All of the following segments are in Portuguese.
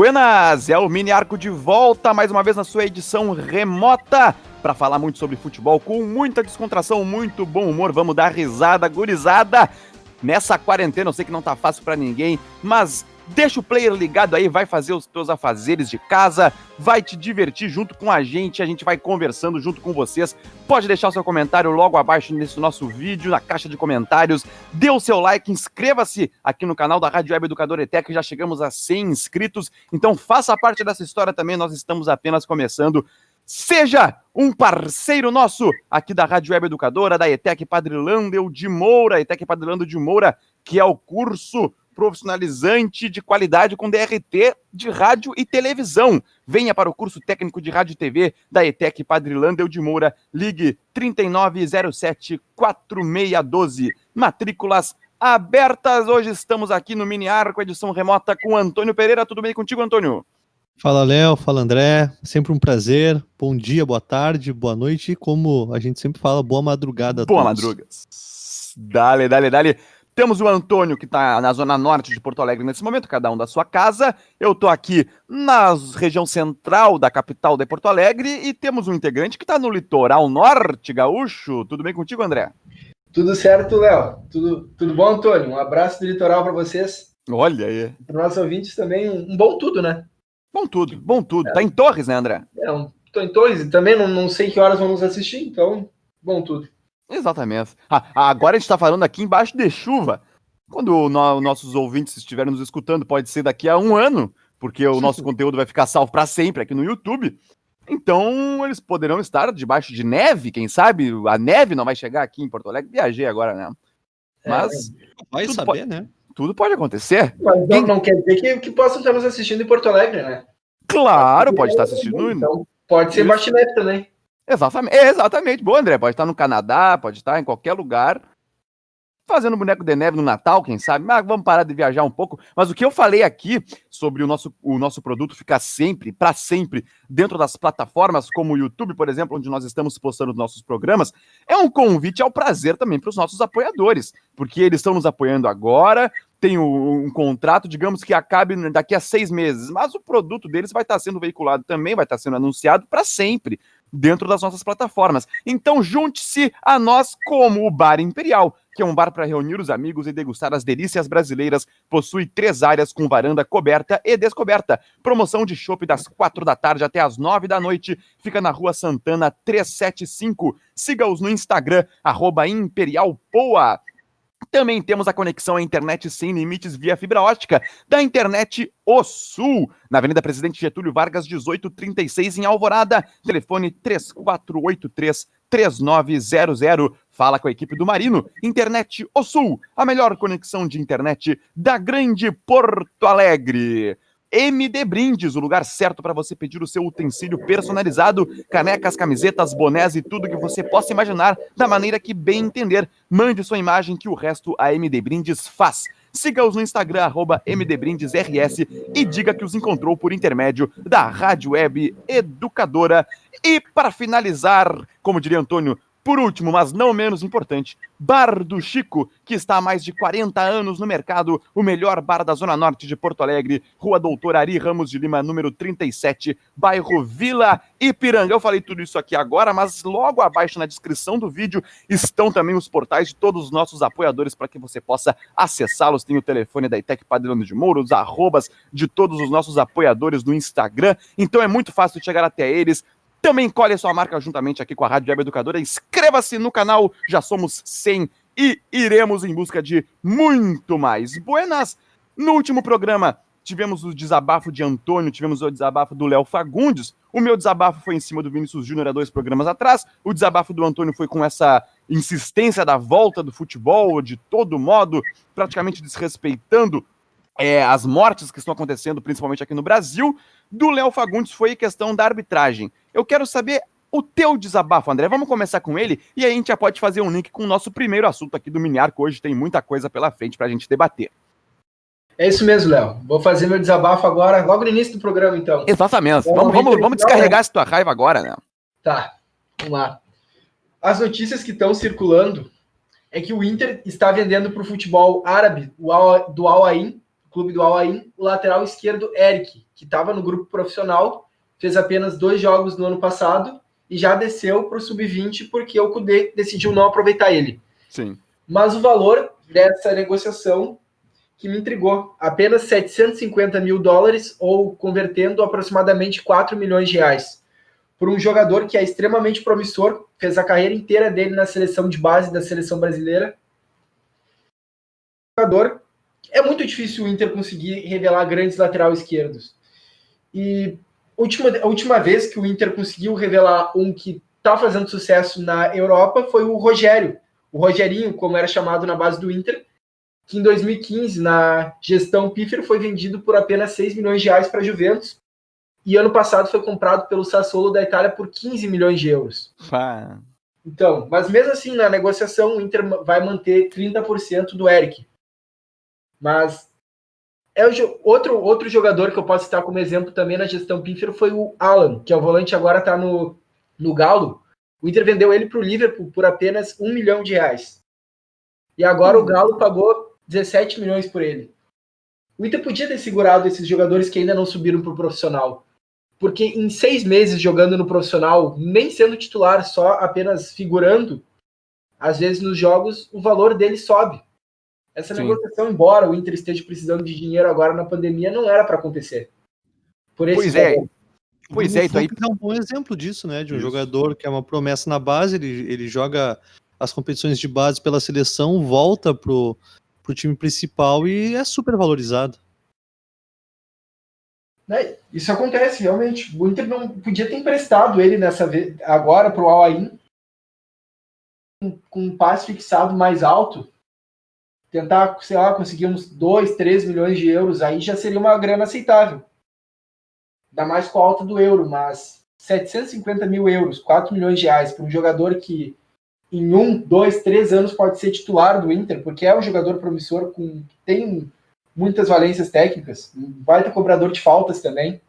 Buenas, é o Mini Arco de volta mais uma vez na sua edição remota para falar muito sobre futebol com muita descontração, muito bom humor. Vamos dar risada, gurizada. Nessa quarentena, eu sei que não tá fácil para ninguém, mas Deixa o player ligado aí, vai fazer os teus afazeres de casa, vai te divertir junto com a gente, a gente vai conversando junto com vocês. Pode deixar o seu comentário logo abaixo nesse nosso vídeo, na caixa de comentários. Dê o seu like, inscreva-se aqui no canal da Rádio Web Educador ETEC, já chegamos a 100 inscritos, então faça parte dessa história também, nós estamos apenas começando. Seja um parceiro nosso aqui da Rádio Web Educadora, da ETEC Padre Landel de Moura, ETEC Padre Landel de Moura, que é o curso profissionalizante de qualidade com DRT de rádio e televisão. Venha para o curso técnico de rádio e TV da ETEC Padre Landel de Moura. Ligue 3907-4612. Matrículas abertas. Hoje estamos aqui no Mini Arco, edição remota com Antônio Pereira. Tudo bem contigo, Antônio? Fala, Léo. Fala, André. Sempre um prazer. Bom dia, boa tarde, boa noite. Como a gente sempre fala, boa madrugada. Boa madruga. Dale, dale, dale. Temos o Antônio, que está na zona norte de Porto Alegre nesse momento, cada um da sua casa. Eu estou aqui na região central da capital de Porto Alegre e temos um integrante que está no litoral norte gaúcho. Tudo bem contigo, André? Tudo certo, Léo. Tudo, tudo bom, Antônio? Um abraço do litoral para vocês. Olha aí. Para nossos ouvintes também, um bom tudo, né? Bom tudo, bom tudo. É. Tá em Torres, né, André? É, tô em Torres e também não, não sei que horas vão nos assistir, então, bom tudo. Exatamente. Ah, agora a gente está falando aqui embaixo de chuva. Quando no, nossos ouvintes estiverem nos escutando, pode ser daqui a um ano, porque o nosso conteúdo vai ficar salvo para sempre aqui no YouTube. Então, eles poderão estar debaixo de neve, quem sabe? A neve não vai chegar aqui em Porto Alegre. Viajei agora, né? Mas. É, vai saber, pode, né? Tudo pode acontecer. Mas não, não quer dizer que, que possam estar nos assistindo em Porto Alegre, né? Claro, pode estar assistindo. Então, pode ser embaixo de neve também. Exatamente, exatamente. Bom, André, pode estar no Canadá, pode estar em qualquer lugar fazendo boneco de neve no Natal, quem sabe, mas vamos parar de viajar um pouco. Mas o que eu falei aqui sobre o nosso, o nosso produto ficar sempre, para sempre, dentro das plataformas como o YouTube, por exemplo, onde nós estamos postando os nossos programas, é um convite ao prazer também para os nossos apoiadores, porque eles estão nos apoiando agora, tem um, um, contrato, digamos que acabe daqui a seis meses, mas o produto deles vai estar sendo veiculado também, vai estar sendo anunciado para sempre dentro das nossas plataformas. Então junte-se a nós como o Bar Imperial, que é um bar para reunir os amigos e degustar as delícias brasileiras. Possui três áreas com varanda coberta e descoberta. Promoção de chopp das quatro da tarde até as nove da noite. Fica na Rua Santana 375. Siga-os no Instagram, arroba. Também temos a conexão à internet sem limites via fibra ótica da internet O Sul, na Avenida Presidente Getúlio Vargas, 1836, em Alvorada. Telefone 3483 3900. Fala com a equipe do Marino. Internet O Sul, a melhor conexão de internet da Grande Porto Alegre. MD Brindes, o lugar certo para você pedir o seu utensílio personalizado, canecas, camisetas, bonés e tudo que você possa imaginar da maneira que bem entender. Mande sua imagem que o resto a MD Brindes faz. Siga-os no Instagram, arroba MDBrindesRS e diga que os encontrou por intermédio da Rádio Web Educadora. E para finalizar, como diria Antônio, por último, mas não menos importante, Bar do Chico, que está há mais de 40 anos no mercado, o melhor bar da Zona Norte de Porto Alegre, Rua Doutor Ari Ramos de Lima, número 37, bairro Vila Ipiranga. Eu falei tudo isso aqui agora, mas logo abaixo na descrição do vídeo estão também os portais de todos os nossos apoiadores para que você possa acessá-los. Tem o telefone da Itec Padrão de Moura, os arrobas de todos os nossos apoiadores no Instagram. Então é muito fácil chegar até eles. Também colhe sua marca juntamente aqui com a Rádio Web Educadora. Inscreva-se no canal, já somos 100 e iremos em busca de muito mais. Buenas! No último programa tivemos o desabafo de Antônio, tivemos o desabafo do Léo Fagundes. O meu desabafo foi em cima do Vinícius Júnior há dois programas atrás. O desabafo do Antônio foi com essa insistência da volta do futebol, de todo modo, praticamente desrespeitando é, as mortes que estão acontecendo, principalmente aqui no Brasil. Do Léo Fagundes foi questão da arbitragem. Eu quero saber o teu desabafo, André. Vamos começar com ele e aí a gente já pode fazer um link com o nosso primeiro assunto aqui do Miniar, que hoje tem muita coisa pela frente para a gente debater. É isso mesmo, Léo. Vou fazer meu desabafo agora, logo no início do programa, então. Exatamente. Então, vamos, vamos, vamos descarregar essa tua raiva agora, né? Tá, vamos lá. As notícias que estão circulando é que o Inter está vendendo para o futebol árabe, o Al, do Al Ain, clube do Al Ain, o lateral esquerdo Eric, que estava no grupo profissional, fez apenas dois jogos no ano passado e já desceu para o sub-20 porque o Cudê decidiu não aproveitar ele. Sim. Mas o valor dessa negociação que me intrigou, apenas 750 mil dólares ou convertendo aproximadamente 4 milhões de reais. Por um jogador que é extremamente promissor, fez a carreira inteira dele na seleção de base da seleção brasileira. Jogador é muito difícil o Inter conseguir revelar grandes lateral esquerdos. E última, a última vez que o Inter conseguiu revelar um que está fazendo sucesso na Europa foi o Rogério, o Rogerinho, como era chamado na base do Inter, que em 2015, na gestão Pífero, foi vendido por apenas 6 milhões de reais para a Juventus, e ano passado foi comprado pelo Sassuolo da Itália por 15 milhões de euros. Pá. Então, mas mesmo assim, na negociação, o Inter vai manter 30% do Eric. Mas é o, outro, outro jogador que eu posso citar como exemplo também na gestão pífero foi o Alan, que é o volante agora está no, no Galo. O Inter vendeu ele para o Liverpool por apenas um milhão de reais. E agora o Galo pagou 17 milhões por ele. O Inter podia ter segurado esses jogadores que ainda não subiram para o profissional. Porque em seis meses jogando no profissional, nem sendo titular, só apenas figurando, às vezes nos jogos o valor dele sobe. Essa Sim. negociação, embora o Inter esteja precisando de dinheiro agora na pandemia, não era para acontecer. Por esse pois é. Pois é, então aí... é um bom exemplo disso, né? De um Isso. jogador que é uma promessa na base, ele, ele joga as competições de base pela seleção, volta pro, pro time principal e é super valorizado. É, isso acontece, realmente. O Inter não podia ter emprestado ele nessa vez, agora pro Al-Ain com um passe fixado mais alto tentar, sei lá, conseguir uns 2, 3 milhões de euros, aí já seria uma grana aceitável. Ainda mais com a alta do euro, mas 750 mil euros, 4 milhões de reais, para um jogador que em um, dois, três anos pode ser titular do Inter, porque é um jogador promissor, com tem muitas valências técnicas, vai ter cobrador de faltas também.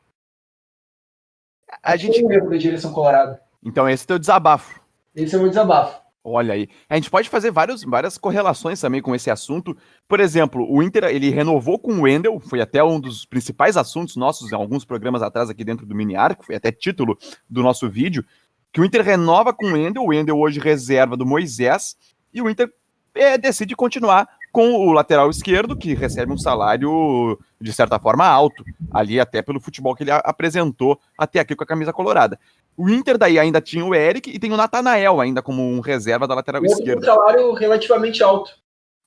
A gente... um erro da direção colorada. Então esse é o teu desabafo. Esse é o meu desabafo. Olha aí. A gente pode fazer vários, várias correlações também com esse assunto. Por exemplo, o Inter ele renovou com o Wendel, foi até um dos principais assuntos nossos em alguns programas atrás aqui dentro do Mini Arco, foi até título do nosso vídeo, que o Inter renova com o Wendel, o Wendel hoje reserva do Moisés, e o Inter é, decide continuar com o lateral esquerdo, que recebe um salário, de certa forma, alto, ali até pelo futebol que ele apresentou até aqui com a camisa colorada. O Inter daí ainda tinha o Eric e tem o Natanael ainda como um reserva da lateral esquerda. Um salário relativamente alto.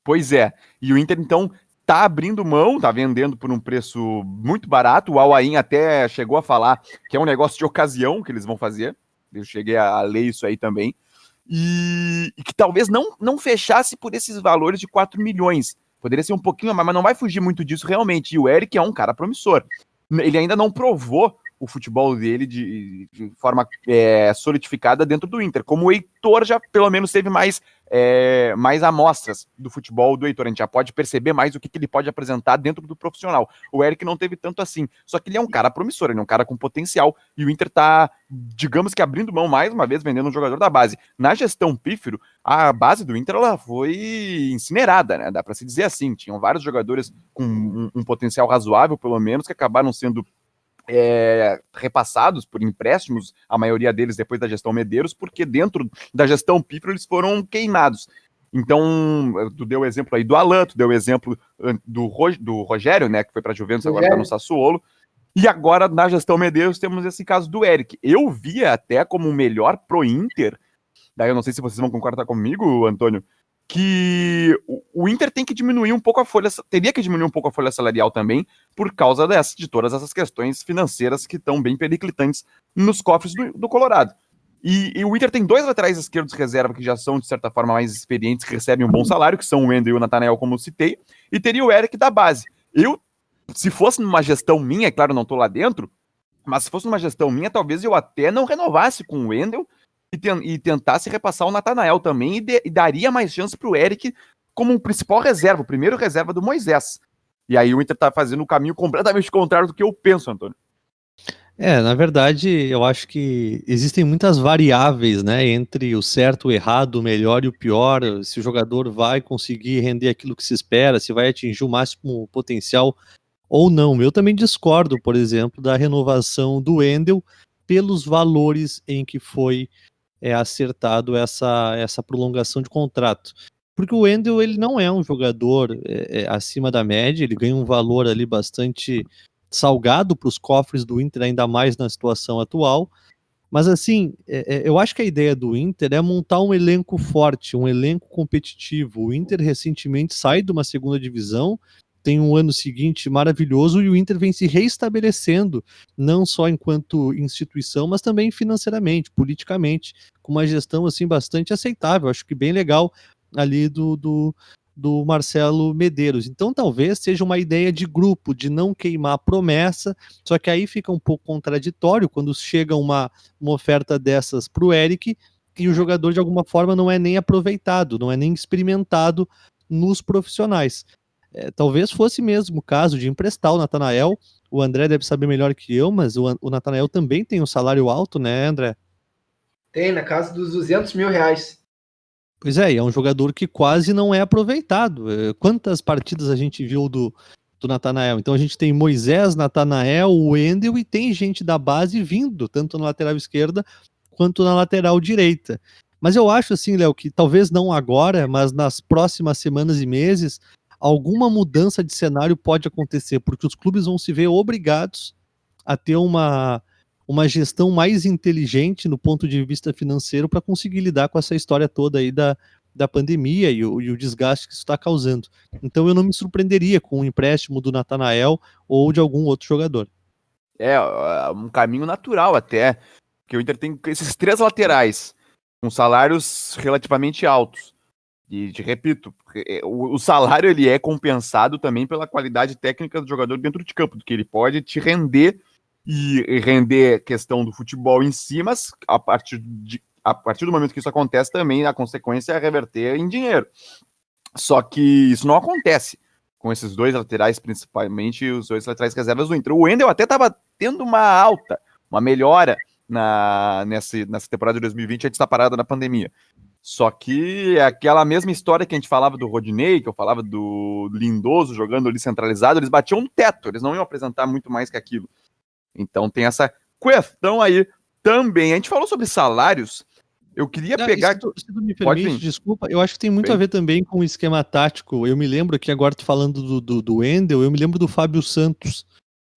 Pois é. E o Inter, então, tá abrindo mão, tá vendendo por um preço muito barato. O Alain até chegou a falar que é um negócio de ocasião que eles vão fazer. Eu cheguei a ler isso aí também. E, e que talvez não, não fechasse por esses valores de 4 milhões. Poderia ser um pouquinho mais, mas não vai fugir muito disso realmente. E o Eric é um cara promissor. Ele ainda não provou o futebol dele de, de forma é, solidificada dentro do Inter. Como o Heitor já pelo menos teve mais, é, mais amostras do futebol do Heitor, a gente já pode perceber mais o que, que, ele pode apresentar dentro do profissional. O Eric não teve tanto assim, só que ele é um cara promissor, ele é um cara com potencial, e o Inter tá, digamos que abrindo mão mais uma vez, vendendo um jogador da base. Na gestão pífero, a base do Inter ela foi incinerada, né? Dá para se dizer assim. Tinham vários jogadores com um, um potencial razoável, pelo menos, que acabaram sendo é, repassados por empréstimos, a maioria deles depois da gestão Medeiros, porque dentro da gestão Pipro eles foram queimados. Então, tu deu o exemplo aí do Alan, tu deu o exemplo do, do Rogério, né, que foi para a Juventus, agora está no Sassuolo. E agora, na gestão Medeiros, temos esse caso do Eric. Eu via até como o melhor pro Inter, daí eu não sei se vocês vão concordar comigo, Antônio, que o Inter tem que diminuir um pouco a folha, teria que diminuir um pouco a folha salarial também, por causa dessa, de todas essas questões financeiras que estão bem periclitantes nos cofres do, do Colorado. E, e, o Inter tem dois laterais esquerdos reserva que já são, de certa forma, mais experientes, que recebem um bom salário, que são o Wendel e o Nathanael, como citei, e teria o Eric da base. Eu, se fosse numa gestão minha, é claro, não estou lá dentro, mas se fosse numa gestão minha, talvez eu até não renovasse com o Wendel e, ten, e tentasse repassar o Natanael também e, e daria mais chance para o Eric como um principal reserva, o primeiro reserva do Moisés. E aí o Inter tá fazendo o caminho completamente contrário do que eu penso, Antônio. É, na verdade, eu acho que existem muitas variáveis, né, entre o certo, o errado, o melhor e o pior, se o jogador vai conseguir render aquilo que se espera, se vai atingir o máximo potencial ou não. Eu também discordo, por exemplo, da renovação do Wendel pelos valores em que foi é, acertado essa, essa prolongação de contrato. Porque o Wendel ele não é um jogador é, é, acima da média, ele ganha um valor ali bastante salgado para os cofres do Inter, ainda mais na situação atual. Mas assim, é, é, eu acho que a ideia do Inter é montar um elenco forte, um elenco competitivo. O Inter recentemente sai de uma segunda divisão, tem um ano seguinte maravilhoso e o Inter vem se reestabelecendo, não só enquanto instituição, mas também financeiramente, politicamente, com uma gestão assim bastante aceitável. Acho que bem legal ali do, do, do Marcelo Medeiros. Então talvez seja uma ideia de grupo, de não queimar promessa, só que aí fica um pouco contraditório quando chega uma, uma oferta dessas para o Eric e o jogador de alguma forma não é nem aproveitado, não é nem experimentado nos profissionais. É, talvez fosse mesmo o caso de emprestar o Natanael. O André deve saber melhor que eu, mas o, o Natanael também tem um salário alto, né, André? Tem, na casa dos 200 mil reais. Pois é, e é um jogador que quase não é aproveitado. É, quantas partidas a gente viu do, do Natanael? Então a gente tem Moisés, Natanael, Wendel e tem gente da base vindo, tanto na lateral esquerda quanto na lateral direita. Mas eu acho assim, Léo, que talvez não agora, mas nas próximas semanas e meses, alguma mudança de cenário pode acontecer, porque os clubes vão se ver obrigados a ter uma, uma gestão mais inteligente no ponto de vista financeiro para conseguir lidar com essa história toda aí da, da pandemia e o, e o desgaste que isso está causando. Então eu não me surpreenderia com um empréstimo do Natanael ou de algum outro jogador. É, um caminho natural até, que o Inter tem esses três laterais com salários relativamente altos. E te repito, é, o, o, salário ele é compensado também pela qualidade técnica do jogador dentro de campo, do que ele pode te render e render questão do futebol em si, mas a partir, de, a partir do momento que isso acontece, também a consequência é reverter em dinheiro. Só que isso não acontece com esses dois laterais, principalmente os dois laterais reservas do Inter. O Wendel até estava tendo uma alta, uma melhora na, nessa, nessa temporada de 2020 antes da parada da pandemia. Só que é aquela mesma história que a gente falava do Rodinei, que eu falava do Lindoso jogando ali centralizado, eles batiam no teto, eles não iam apresentar muito mais que aquilo. Então tem essa questão aí também. A gente falou sobre salários. Eu queria não, pegar. Se tu, se tu me permite, desculpa, eu acho que tem muito Bem. a ver também com o esquema tático. Eu me lembro que agora tu falando do, do, do Wendel, eu me lembro do Fábio Santos.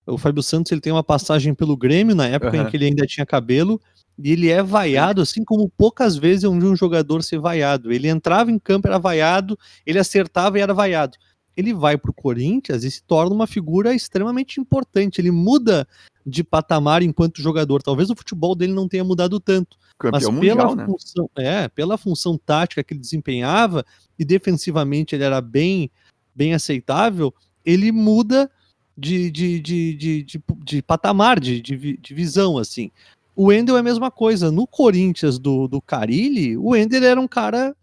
O Fábio Santos ele tem uma passagem pelo Grêmio na época uhum. em que ele ainda tinha cabelo e ele é vaiado, assim como poucas vezes eu vi um jogador ser vaiado. Ele entrava em campo, era vaiado, ele acertava e era vaiado. Ele vai para o Corinthians e se torna uma figura extremamente importante. Ele muda de patamar enquanto jogador. Talvez o futebol dele não tenha mudado tanto. Campeão mas pela mundial, função, né? é, pela função tática que ele desempenhava e defensivamente ele era bem, bem aceitável, ele muda de, de, de, de, de, patamar, de, de, de visão, assim. O Wendel é a mesma coisa. No Corinthians do, do Carilli, o Wendel era um cara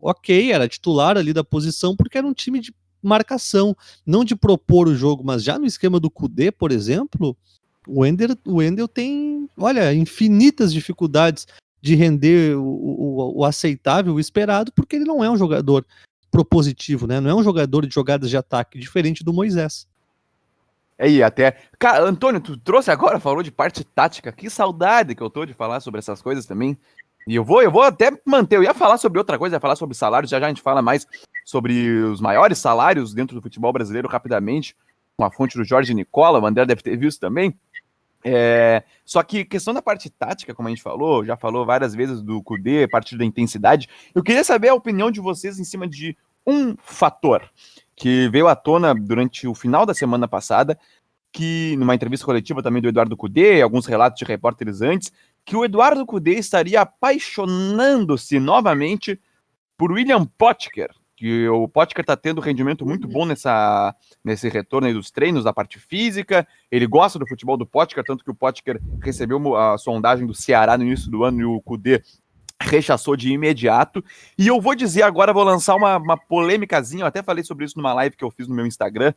ok, era titular ali da posição, porque era um time de marcação, não de propor o jogo, mas já no esquema do Kudê, por exemplo, o Wendel, o Wendel tem, olha, infinitas dificuldades de render o, o, o, aceitável, o esperado, porque ele não é um jogador propositivo, né? Não é um jogador de jogadas de ataque, diferente do Moisés. Aí, até. Cara, Antônio, tu trouxe agora, falou de parte tática. Que saudade que eu tô de falar sobre essas coisas também. E eu vou, eu vou até manter. Eu ia falar sobre outra coisa, ia falar sobre salários. Já já a gente fala mais sobre os maiores salários dentro do futebol brasileiro rapidamente. Com a fonte do Jorge Nicola, o André deve ter visto também. É, só que questão da parte tática, como a gente falou, já falou várias vezes do Kudê, a partir da intensidade. Eu queria saber a opinião de vocês em cima de um fator que veio à tona durante o final da semana passada, que numa entrevista coletiva também do Eduardo Cudê, alguns relatos de repórteres antes, que o Eduardo Cudê estaria apaixonando-se novamente por William Potker, que o Potker está tendo rendimento muito bom nessa, nesse retorno dos treinos, da parte física, ele gosta do futebol do Potker, tanto que o Potker recebeu a sondagem do Ceará no início do ano e o Cudê rechaçou de imediato. E eu vou dizer agora, vou lançar uma, uma polêmicazinha, eu até falei sobre isso numa live que eu fiz no meu Instagram,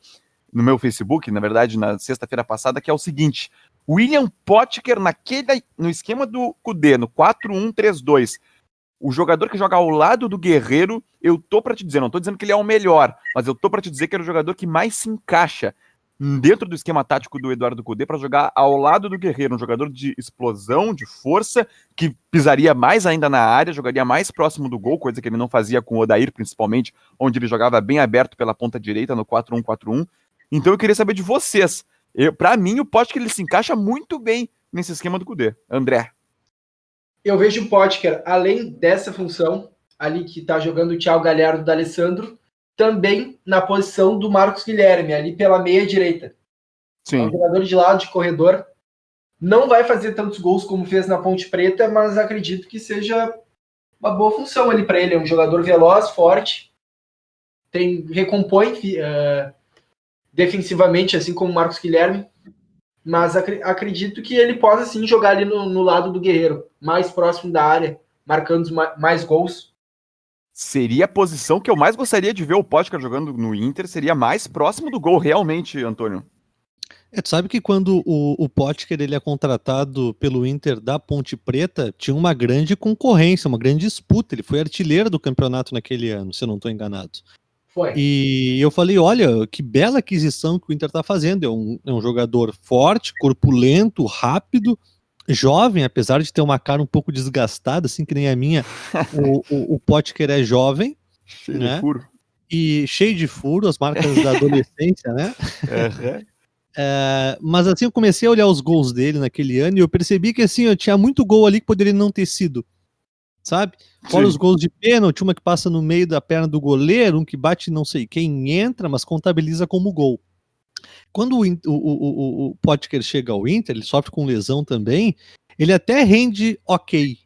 no meu Facebook, na verdade, na sexta-feira passada, que é o seguinte: William Potker naquele no esquema do Cudê, no 4-1-3-2. O jogador que joga ao lado do Guerreiro, eu tô para te dizer, não tô dizendo que ele é o melhor, mas eu tô para te dizer que era o jogador que mais se encaixa dentro do esquema tático do Eduardo Cudê para jogar ao lado do Guerreiro, um jogador de explosão, de força, que pisaria mais ainda na área, jogaria mais próximo do gol, coisa que ele não fazia com o Odair, principalmente, onde ele jogava bem aberto pela ponta direita no 4-1-4-1. Então eu queria saber de vocês. Para mim, o Potker ele se encaixa muito bem nesse esquema do Cudê. André. Eu vejo o Potker, além dessa função, ali que está jogando o Thiago Galhardo da Alessandro, também na posição do Marcos Guilherme, ali pela meia direita. Sim. É um jogador de lado, de corredor. Não vai fazer tantos gols como fez na Ponte Preta, mas acredito que seja uma boa função ali para ele. É um jogador veloz, forte, tem recompõe uh, defensivamente, assim como o Marcos Guilherme. Mas ac acredito que ele possa sim jogar ali no, no lado do Guerreiro, mais próximo da área, marcando mais gols seria a posição que eu mais gostaria de ver o Potker jogando no Inter, seria mais próximo do gol, realmente, Antônio. É, tu sabe que quando o, o Potker ele é contratado pelo Inter da Ponte Preta, tinha uma grande concorrência, uma grande disputa. Ele foi artilheiro do campeonato naquele ano, se eu não estou enganado. Foi. E eu falei: olha, que bela aquisição que o Inter está fazendo. É um, é um jogador forte, corpulento, rápido, jovem, apesar de ter uma cara um pouco desgastada, assim que nem a minha, o, o, o Potker é jovem. Cheio né? de furo. E cheio de furo, as marcas da adolescência, né? Uhum. É, mas assim, eu comecei a olhar os gols dele naquele ano e eu percebi que assim, eu tinha muito gol ali que poderia não ter sido. Sabe? Fora Sim. os gols de pênalti, uma que passa no meio da perna do goleiro, um que bate não sei quem entra, mas contabiliza como gol. Quando o, o, o, o Potker chega ao Inter, ele sofre com lesão também, ele até rende ok.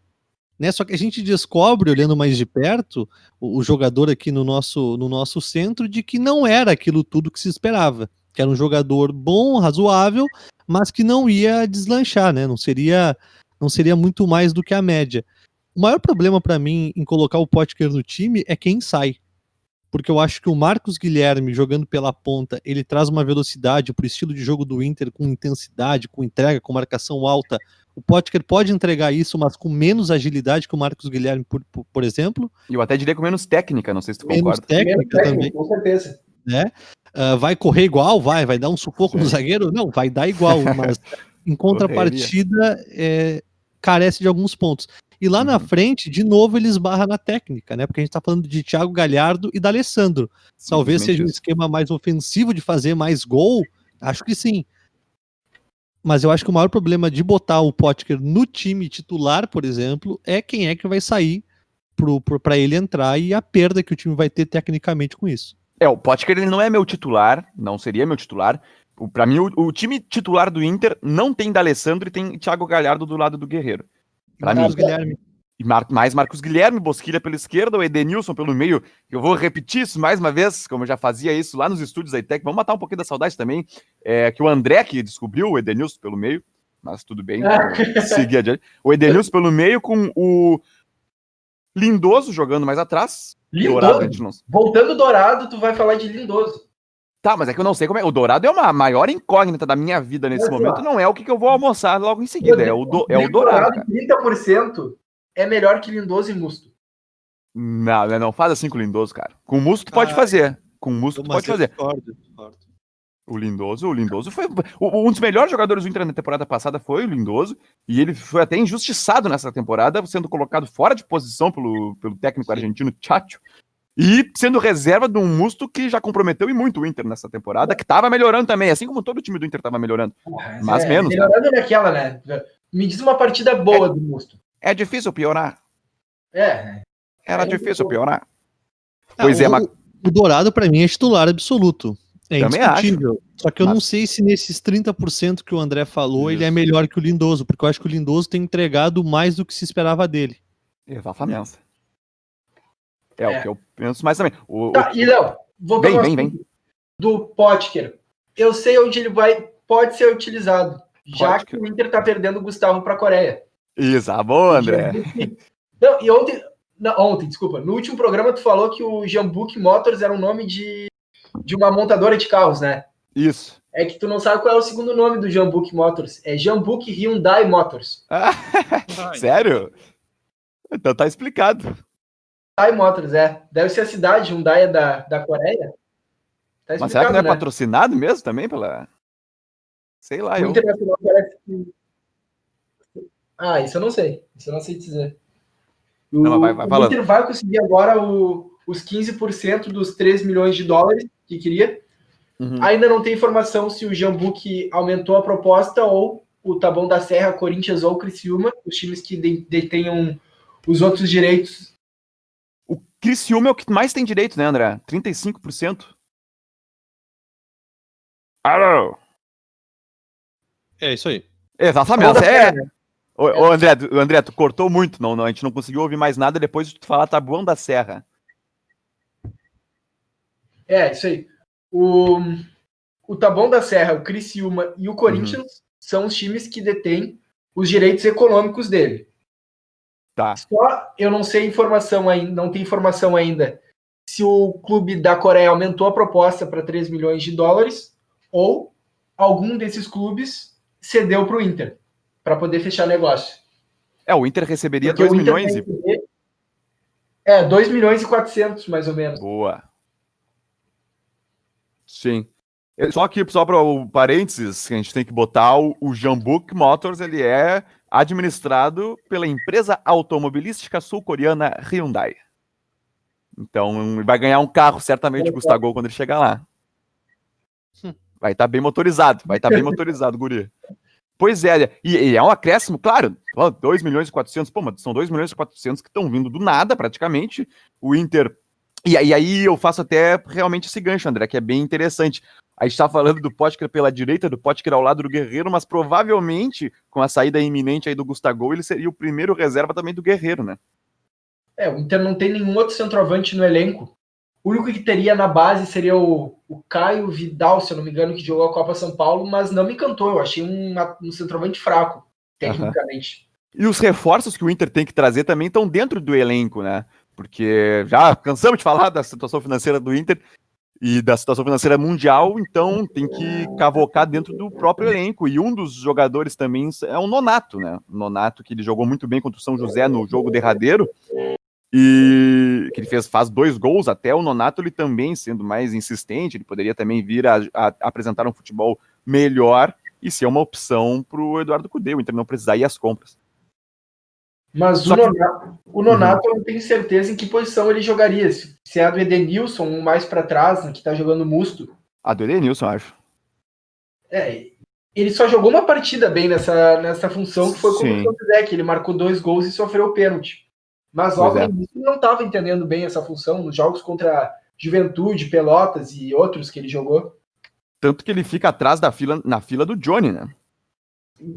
Né? Só que a gente descobre, olhando mais de perto, o, o jogador aqui no nosso, no nosso centro, de que não era aquilo tudo que se esperava. Que era um jogador bom, razoável, mas que não ia deslanchar, né? Não seria, não seria muito mais do que a média. O maior problema para mim em colocar o Potker no time é quem sai porque eu acho que o Marcos Guilherme jogando pela ponta, ele traz uma velocidade para o estilo de jogo do Inter com intensidade, com entrega, com marcação alta. O Potker pode entregar isso, mas com menos agilidade que o Marcos Guilherme, por, por, por exemplo. E eu até diria com menos técnica, não sei se tu menos concorda. Técnica menos técnica também. Com certeza. Né? Uh, vai correr igual? Vai. Vai dar um sufoco no zagueiro? Não, vai dar igual, mas em contrapartida é, carece de alguns pontos. E lá uhum. na frente, de novo, ele esbarra na técnica, né? Porque a gente tá falando de Thiago Galhardo e da Alessandro. Talvez seja um esquema mais ofensivo de fazer mais gol. Acho que sim. Mas eu acho que o maior problema de botar o Potker no time titular, por exemplo, é quem é que vai sair para ele entrar e a perda que o time vai ter tecnicamente com isso. É, o Potker ele não é meu titular, não seria meu titular. Para mim, o, o, time titular do Inter não tem D'Alessandro e tem Thiago Galhardo do lado do Guerreiro. Para mim, Guilherme. Mar mais Marcos Guilherme, Bosquilha pela esquerda, o Edenilson pelo meio. Eu vou repetir isso mais uma vez, como eu já fazia isso lá nos estúdios da ITEC. Vamos matar um pouquinho da saudade também. É, que o André que descobriu o Edenilson pelo meio, mas tudo bem, seguir adiante. O Edenilson pelo meio com o Lindoso jogando mais atrás. Lindoso. Dourado, não... Voltando Dourado, tu vai falar de Lindoso. Tá, mas é que eu não sei como é. O Dourado é uma maior incógnita da minha vida nesse momento. Não é o que, que eu vou almoçar logo em seguida. É o, do, é o Dourado. 30% é melhor que Lindoso e Musto. Não, não faz assim com o Lindoso, cara. Com o Musto tu pode ah, fazer. Com o Musto tu pode fazer. Discordo, discordo. O Lindoso, o Lindoso foi. Um dos melhores jogadores do Inter na temporada passada foi o Lindoso, e ele foi até injustiçado nessa temporada, sendo colocado fora de posição pelo, pelo técnico Sim. argentino Chacho. E sendo reserva de um Musto que já comprometeu e muito o Inter nessa temporada, que estava melhorando também, assim como todo o time do Inter estava melhorando. Mas, mas é, menos. Melhorando né? naquela, né? Me diz uma partida boa é, do Musto. É difícil piorar. É. Era é difícil piorar. É, pois é, o, mas... o Dourado para mim é titular absoluto. É Também indiscutível. Acho. Só que eu mas... não sei se nesses 30% que o André falou, Isso. ele é melhor que o Lindoso, porque eu acho que o Lindoso tem entregado mais do que se esperava dele. Exatamente. É, é, o que eu penso mais também. O, tá, o... E Léo, vem, vem, vem. Do Potker. Eu sei onde ele vai, pode ser utilizado, já que o Inter tá perdendo o Gustavo para a Coreia. Isso, ah, bom, André. Não, e ontem, não, ontem, desculpa, no último programa tu falou que o Jambook Motors era um nome de, de uma montadora de carros, né? Isso. É que tu não sabe qual é o segundo nome do Jambook Motors. É Jambook Hyundai Motors. sério? Então tá explicado. Hyundai Motors, é. Deve ser a cidade Hyundai é da, da Coreia. Tá Mas será que não é né? patrocinado mesmo também pela. Sei lá, o eu. Internacional parece que. Ah, isso eu não sei. Isso eu não sei dizer. O, não, vai, vai o Inter vai conseguir agora o, os 15% dos 3 milhões de dólares que queria. Uhum. Ainda não tem informação se o Jambuque aumentou a proposta ou o Tabão da Serra, Corinthians ou Criciúma, os times que detenham os outros direitos. Criciúma é o que mais tem direito, né, André? 35%. Alô? É isso aí. Exatamente. É. Ô, ô, André, André, tu cortou muito, não, não, a gente não conseguiu ouvir mais nada depois de tu falar Tabuão da Serra. É, isso aí. O, o Taboão da Serra, o Criciúma e o Corinthians uhum. são os times que detêm os direitos econômicos dele. Tá. Só eu não sei informação ainda, não tem informação ainda se o clube da Coreia aumentou a proposta para 3 milhões de dólares ou algum desses clubes cedeu para o Inter para poder fechar negócio. É, o Inter receberia 2 milhões e... É, 2 milhões e 400, mais ou menos. Boa. Sim. Só que, só para o parênteses, que a gente tem que botar, o, o Jambuk Motors, ele é administrado pela empresa automobilística sul-coreana Hyundai. Então, vai ganhar um carro, certamente, Gustavo, quando ele chegar lá. Hum. Vai estar tá bem motorizado, vai estar tá bem motorizado, guri. Pois é, e, e, é um acréscimo, claro, 2 milhões e 400, pô, mas são 2 milhões e 400 que estão vindo do nada, praticamente. O Inter e, e, aí eu faço até realmente esse gancho, André, que é bem interessante. A gente está falando do Potker pela direita, do Potker ao lado do Guerreiro, mas provavelmente, com a saída iminente aí do Gustavo, ele seria o primeiro reserva também do Guerreiro, né? É, o Inter não tem nenhum outro centroavante no elenco. O único que teria na base seria o, o Caio Vidal, se eu não me engano, que jogou a Copa São Paulo, mas não me encantou. Eu achei um, um centroavante fraco, tecnicamente. Uhum. E os reforços que o Inter tem que trazer também estão dentro do elenco, né? porque já cansamos de falar da situação financeira do Inter e da situação financeira mundial, então tem que cavocar dentro do próprio elenco. E um dos jogadores também é o Nonato, né? O Nonato, que ele jogou muito bem contra o São José no jogo derradeiro. E que ele fez, faz dois gols até o Nonato, ele também sendo mais insistente, ele poderia também vir a, a, a apresentar um futebol melhor e ser uma opção para o Eduardo Cudê, o Inter não precisar ir às compras. Mas o Nonato, o Nonato, eu não tenho certeza em que posição ele jogaria. Se é a do Edenilson, um mais para trás, né, que tá jogando musto. A do Edenilson, acho. É, ele só jogou uma partida bem nessa, nessa função, que foi com o que ele marcou dois gols e sofreu o pênalti. Mas logo é. ele não estava entendendo bem essa função nos jogos contra Juventude, Pelotas e outros que ele jogou. Tanto que ele fica atrás da fila, na fila do Johnny, né?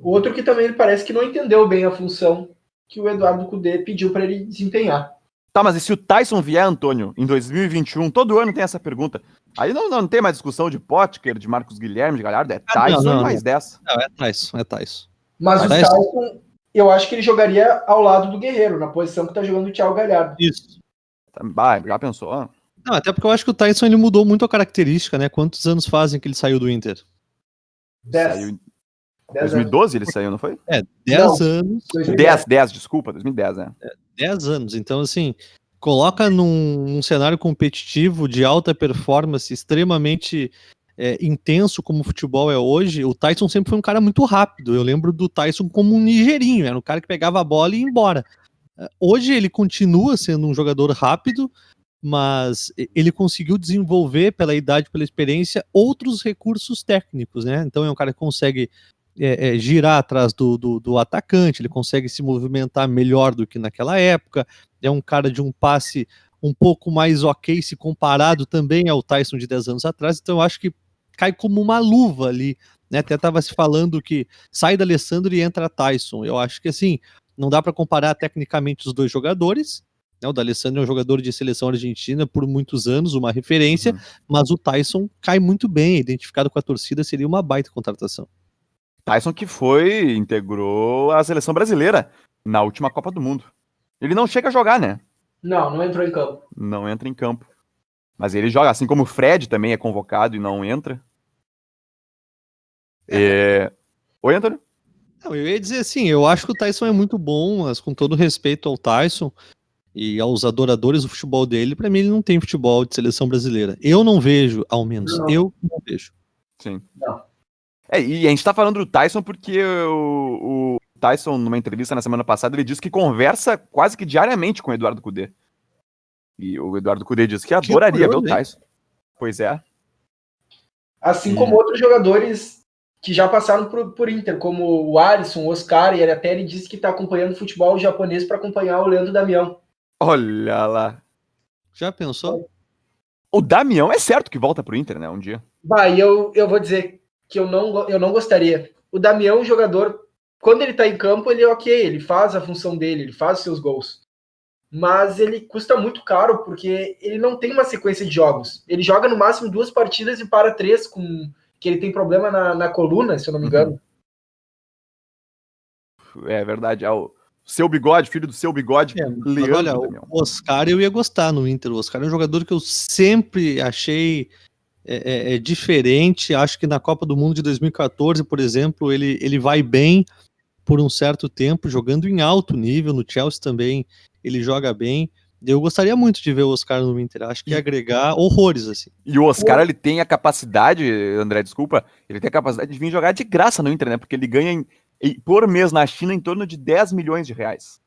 Outro que também parece que não entendeu bem a função que o Eduardo Cudê pediu para ele desempenhar. Tá, mas e se o Tyson vier, Antônio, em 2021, todo ano tem essa pergunta. Aí não, não tem mais discussão de Potker, de Marcos Guilherme, de Galhardo, é Tyson ah, não, não, mais dessa. Não, é Tyson, é Tyson. Mas, o Tyson, eu acho que ele jogaria ao lado do Guerreiro, na posição que tá jogando o Thiago Galhardo. Isso. Bah, já pensou? Não, até porque eu acho que o Tyson ele mudou muito a característica, né? Quantos anos fazem que ele saiu do Inter? Dez. Saiu 2012 ele saiu, não foi? É, 10 anos. 10, 10, desculpa, 2010, né? 10 é, anos. Então, assim, coloca num, num, cenário competitivo de alta performance, extremamente é, intenso como o futebol é hoje. O Tyson sempre foi um cara muito rápido. Eu lembro do Tyson como um nigerinho, era um cara que pegava a bola e ia embora. É, hoje ele continua sendo um jogador rápido, mas ele conseguiu desenvolver pela idade, pela experiência, outros recursos técnicos, né? Então é um cara que consegue é, é, girar atrás do, do, do, atacante, ele consegue se movimentar melhor do que naquela época. É um cara de um passe um pouco mais ok se comparado também ao Tyson de 10 anos atrás. Então eu acho que cai como uma luva ali. Né? Até estava se falando que sai da Alessandro e entra Tyson. Eu acho que assim, não dá para comparar tecnicamente os dois jogadores. Né? O D'Alessandro é um jogador de seleção argentina por muitos anos, uma referência, uhum. mas o Tyson cai muito bem, identificado com a torcida, seria uma baita contratação. Tyson que foi, integrou a seleção brasileira na última Copa do Mundo. Ele não chega a jogar, né? Não, não entrou em campo. Não entra em campo. Mas ele joga, assim como o Fred também é convocado e não entra. É... Oi, Antônio? Não, eu ia dizer assim, eu acho que o Tyson é muito bom, mas com todo respeito ao Tyson, E aos adoradores do futebol dele, para mim ele não tem futebol de seleção brasileira. Eu não vejo, ao menos. Não. Eu não vejo. Sim. Não. É, e a gente tá falando do Tyson porque o, o, Tyson, numa entrevista na semana passada, ele disse que conversa quase que diariamente com o Eduardo Cudê. E o Eduardo Cudê disse que adoraria ver o Tyson. Pois é. Assim como outros jogadores que já passaram por, por Inter, como o Alisson, o Oscar, e ele até ele disse que está acompanhando futebol japonês para acompanhar o Leandro Damião. Olha lá. Já pensou? O Damião é certo que volta pro Inter, né? Um dia. Bah, e eu, eu vou dizer que eu não, eu não gostaria. O Damião, jogador, quando ele tá em campo, ele é ok, ele faz a função dele, ele faz os seus gols. Mas ele custa muito caro porque ele não tem uma sequência de jogos. Ele joga no máximo duas partidas e para três, com que ele tem problema na, na coluna, se eu não me uhum. engano. É verdade. É o seu bigode, filho do seu bigode. É, Leandro, olha, o Oscar eu ia gostar no Inter. O Oscar é um jogador que eu sempre achei é, é, é, diferente. Acho que na Copa do Mundo de 2014, por exemplo, ele, ele vai bem por um certo tempo, jogando em alto nível. No Chelsea também ele joga bem. Eu gostaria muito de ver o Oscar no Inter. Acho que ia agregar horrores, assim. E o Oscar, ele tem a capacidade, André, desculpa, ele tem a capacidade de vir jogar de graça no Inter, né? Porque ele ganha em, por mês na China em torno de 10 milhões de reais.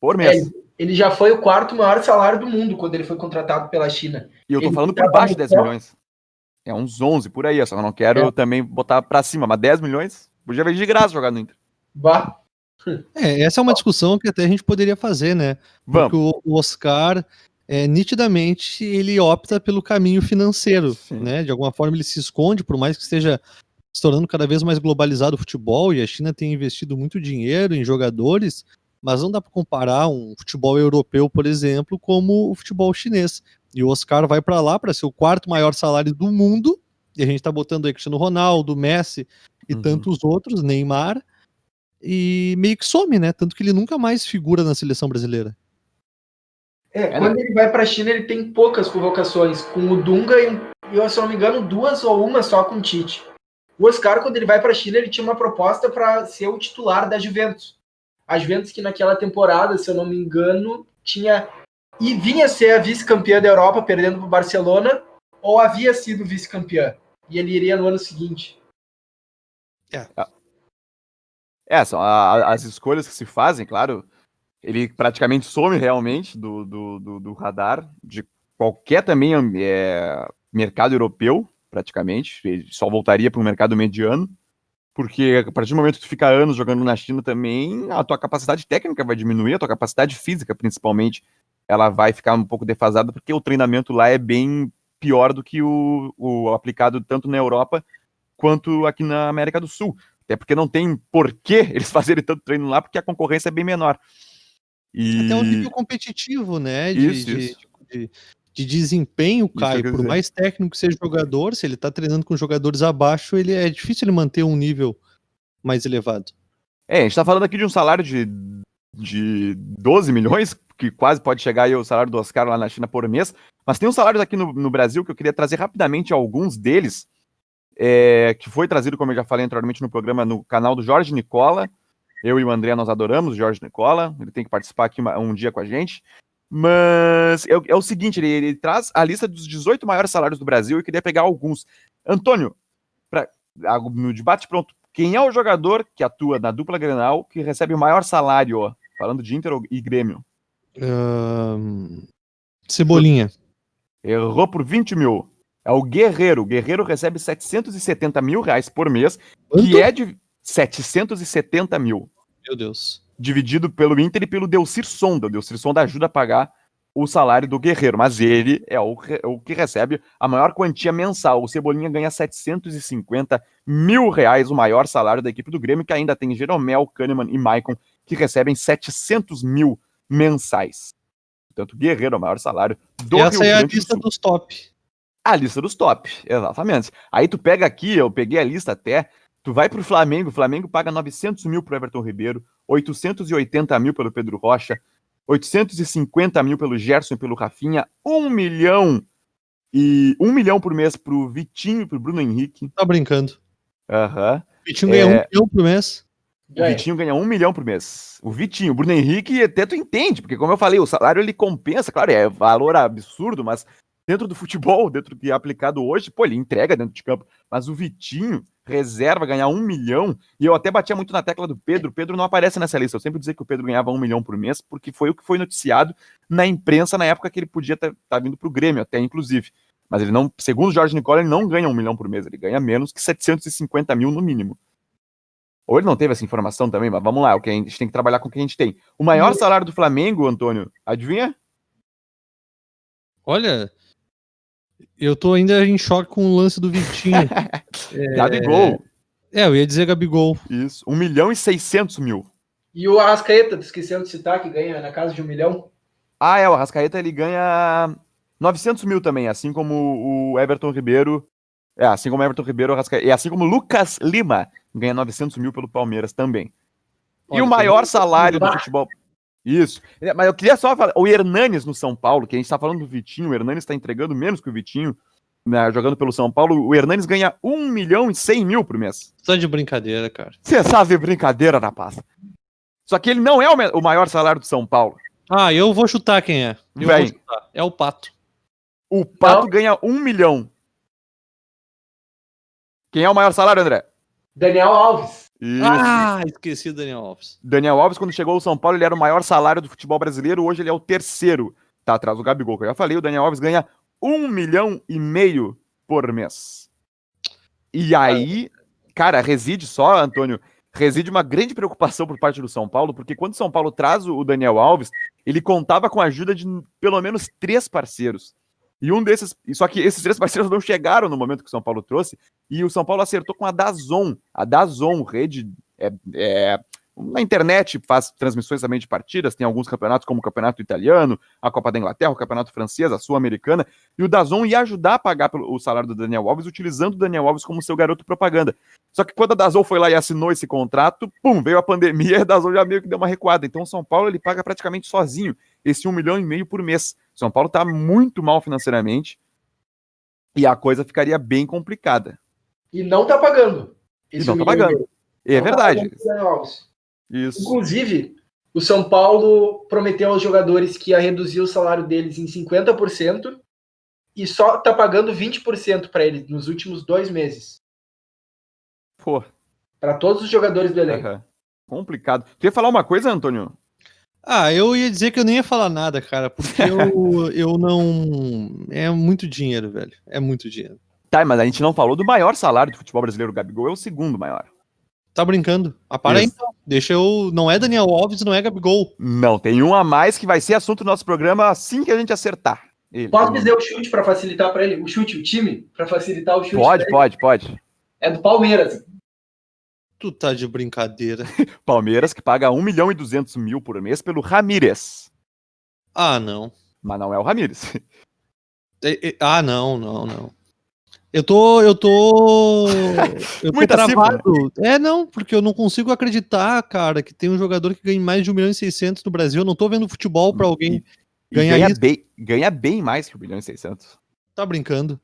Por mês. É, ele já foi o quarto maior salário do mundo quando ele foi contratado pela China. E eu tô ele falando por baixo de 10 milhões. É uns 11 por aí, só que eu não quero é. também botar pra cima, mas 10 milhões, podia ver de graça jogar no Inter. Bah. É, essa é uma discussão que até a gente poderia fazer, né? Vamos. Porque o Oscar, é, nitidamente, ele opta pelo caminho financeiro, Sim. né? De alguma forma ele se esconde, por mais que esteja se tornando cada vez mais globalizado o futebol e a China tem investido muito dinheiro em jogadores, mas não dá para comparar um futebol europeu, por exemplo, como o futebol chinês. E o Oscar vai para lá para ser o quarto maior salário do mundo. E a gente está botando aí Cristiano Ronaldo, Messi e uhum. tantos outros, Neymar, e meio que some, né? Tanto que ele nunca mais figura na seleção brasileira. É, é quando né? ele vai para a China, ele tem poucas convocações, com o Dunga e, eu, se não me engano, duas ou uma só com o Tite. O Oscar, quando ele vai para a China, ele tinha uma proposta para ser o titular da Juventus. A Juventus que naquela temporada, se eu não me engano, tinha e vinha ser a vice-campeã da Europa, perdendo para o Barcelona, ou havia sido vice-campeã. E ele iria no ano seguinte. É. É, são a, as escolhas que se fazem, claro. Ele praticamente some realmente do, do, do, do radar de qualquer também é, mercado europeu, praticamente. Ele só voltaria para o mercado mediano, porque a partir do momento que tu fica anos jogando na China também, a tua capacidade técnica vai diminuir, a tua capacidade física, principalmente, ela vai ficar um pouco defasada, porque o treinamento lá é bem pior do que o, o aplicado tanto na Europa quanto aqui na América do Sul. Até porque não tem porquê eles fazerem tanto treino lá, porque a concorrência é bem menor. E... Até um nível competitivo, né? De, isso, de, isso. de, de desempenho, Caio. Por mais técnico que seja jogador, se ele tá treinando com jogadores abaixo, ele é difícil ele manter um nível mais elevado. É, a gente tá falando aqui de um salário de, de 12 milhões, que quase pode chegar aí o salário do Oscar lá na China por mês. Mas tem uns salários aqui no, no Brasil que eu queria trazer rapidamente alguns deles, é, que foi trazido, como eu já falei anteriormente no programa, no canal do Jorge Nicola. Eu e o André, nós adoramos o Jorge Nicola. Ele tem que participar aqui uma, um dia com a gente. Mas é, é o seguinte, ele, ele, traz a lista dos 18 maiores salários do Brasil e queria pegar alguns. Antônio, pra, no debate pronto, quem é o jogador que atua na dupla Grenal que recebe o maior salário, falando de Inter e Grêmio? Cebolinha. Errou por 20 mil. É o Guerreiro. O Guerreiro recebe 770 mil reais por mês, Quanto? que é de 770 mil. Meu Deus. Dividido pelo Inter e pelo Delcir Sonda. O Delcir Sonda ajuda a pagar o salário do Guerreiro, mas ele é o, o, que recebe a maior quantia mensal. O Cebolinha ganha 750 mil reais, o maior salário da equipe do Grêmio, que ainda tem Jeromel, Kahneman e Maicon, que recebem 700 mil mensais. Portanto, Guerreiro é o maior salário do Essa Rio é a lista do dos top. A lista dos top, exatamente. Aí tu pega aqui, eu peguei a lista até, tu vai pro Flamengo, o Flamengo paga 900 mil pro Everton Ribeiro, 880 mil pelo Pedro Rocha, 850 mil pelo Gerson e pelo Rafinha, 1 milhão e 1 milhão por mês pro Vitinho e pro Bruno Henrique. Tá brincando. Aham. Uhum. Vitinho ganha é... 1 milhão por mês. O Vitinho ganha um milhão por mês. O Vitinho, o Bruno Henrique, até tu entende, porque como eu falei, o salário ele compensa, claro, é valor absurdo, mas dentro do futebol, dentro do que é aplicado hoje, pô, ele entrega dentro de campo. Mas o Vitinho, reserva, ganhar um milhão, e eu até batia muito na tecla do Pedro, o Pedro não aparece nessa lista, eu sempre dizia que o Pedro ganhava um milhão por mês, porque foi o que foi noticiado na imprensa na época que ele podia estar tá, tá vindo para o Grêmio, até inclusive. Mas ele não, segundo o Jorge Nicola, ele não ganha um milhão por mês, ele ganha menos que 750 mil no mínimo. Ou ele não teve essa informação também, mas vamos lá, o que a gente tem que trabalhar com o que a gente tem. O maior salário do Flamengo, Antônio, adivinha? Olha, eu tô ainda em choque com o lance do Vitinho. é... Gabigol. É, eu ia dizer Gabigol. Isso, 1 milhão e 600 mil. E o Arrascaeta, esqueceu de citar, que ganha na casa de um milhão? Ah, é, o Arrascaeta ele ganha 900 mil também, assim como o Everton Ribeiro. É, assim como o Everton Ribeiro, o Arrascaeta, e assim como o Lucas Lima, ganha 900 mil pelo Palmeiras também. e o maior salário do futebol. Isso. Mas eu queria só falar, o Hernanes no São Paulo, que a gente está falando do Vitinho, o Hernanes está entregando menos que o Vitinho, né, jogando pelo São Paulo, o Hernanes ganha 1 milhão e 100 mil por mês. Só de brincadeira, cara. Você sabe brincadeira, rapaz. Só que ele não é o maior salário do São Paulo. Ah, eu vou chutar quem é. Eu Vem. Chutar. É o Pato. O Pato não. ganha 1 milhão. Quem é o maior salário, André? Daniel Alves. Isso. Ah, esqueci do Daniel Alves. Daniel Alves, quando chegou ao São Paulo, ele era o maior salário do futebol brasileiro. Hoje ele é o terceiro. Tá atrás do Gabigol, que eu já falei. O Daniel Alves ganha um milhão e meio por mês. E aí, cara, reside só, Antônio, reside uma grande preocupação por parte do São Paulo, porque quando o São Paulo traz o Daniel Alves, ele contava com a ajuda de pelo menos três parceiros. E um desses. Só que esses três parceiros não chegaram no momento que o São Paulo trouxe. E o São Paulo acertou com a Dazon. A Dazon, rede. É, é, na internet faz transmissões também de partidas, tem alguns campeonatos como o Campeonato Italiano, a Copa da Inglaterra, o Campeonato Francês, a Sul-Americana, e o Dazon ia ajudar a pagar o salário do Daniel Alves, utilizando o Daniel Alves como seu garoto propaganda. Só que quando a Dazon foi lá e assinou esse contrato, pum, veio a pandemia e a Dazon já meio que deu uma recuada. Então o São Paulo ele paga praticamente sozinho esse um milhão e meio por mês. São Paulo está muito mal financeiramente e a coisa ficaria bem complicada. E não está pagando. E não está pagando. É não tá verdade. Tá Isso. Inclusive, o São Paulo prometeu aos jogadores que ia reduzir o salário deles em 50% e só está pagando 20% para eles nos últimos dois meses. Pô. Para todos os jogadores do elenco. Uhum. Complicado. Tu ia falar uma coisa, Antônio? Ah, eu ia dizer que eu nem ia falar nada, cara, porque eu, eu não. É muito dinheiro, velho. É muito dinheiro. Tá, mas a gente não falou do maior salário do futebol brasileiro. O Gabigol é o segundo maior. Tá brincando? Ah, para aí então. Deixa eu. Não é Daniel Alves, não é Gabigol. Não, tem um a mais que vai ser assunto do nosso programa assim que a gente acertar. Ele. Posso dizer o chute para facilitar para ele? O chute, o time? Para facilitar o chute? Pode, pode, pode. É do Palmeiras. Tu tá de brincadeira. Palmeiras que paga 1 milhão e 200 mil por mês pelo Ramírez. Ah, não. Mas não é o Ramírez. É, é, ah, não, não, não. Eu tô. Eu tô. Eu tô Muita travado. Cifra. É, não, porque eu não consigo acreditar, cara, que tem um jogador que ganha mais de 1 milhão e 600 no Brasil. Eu não tô vendo futebol pra alguém e, ganhar ganha isso. Bem, ganha bem mais que 1 milhão e 600. Tá brincando?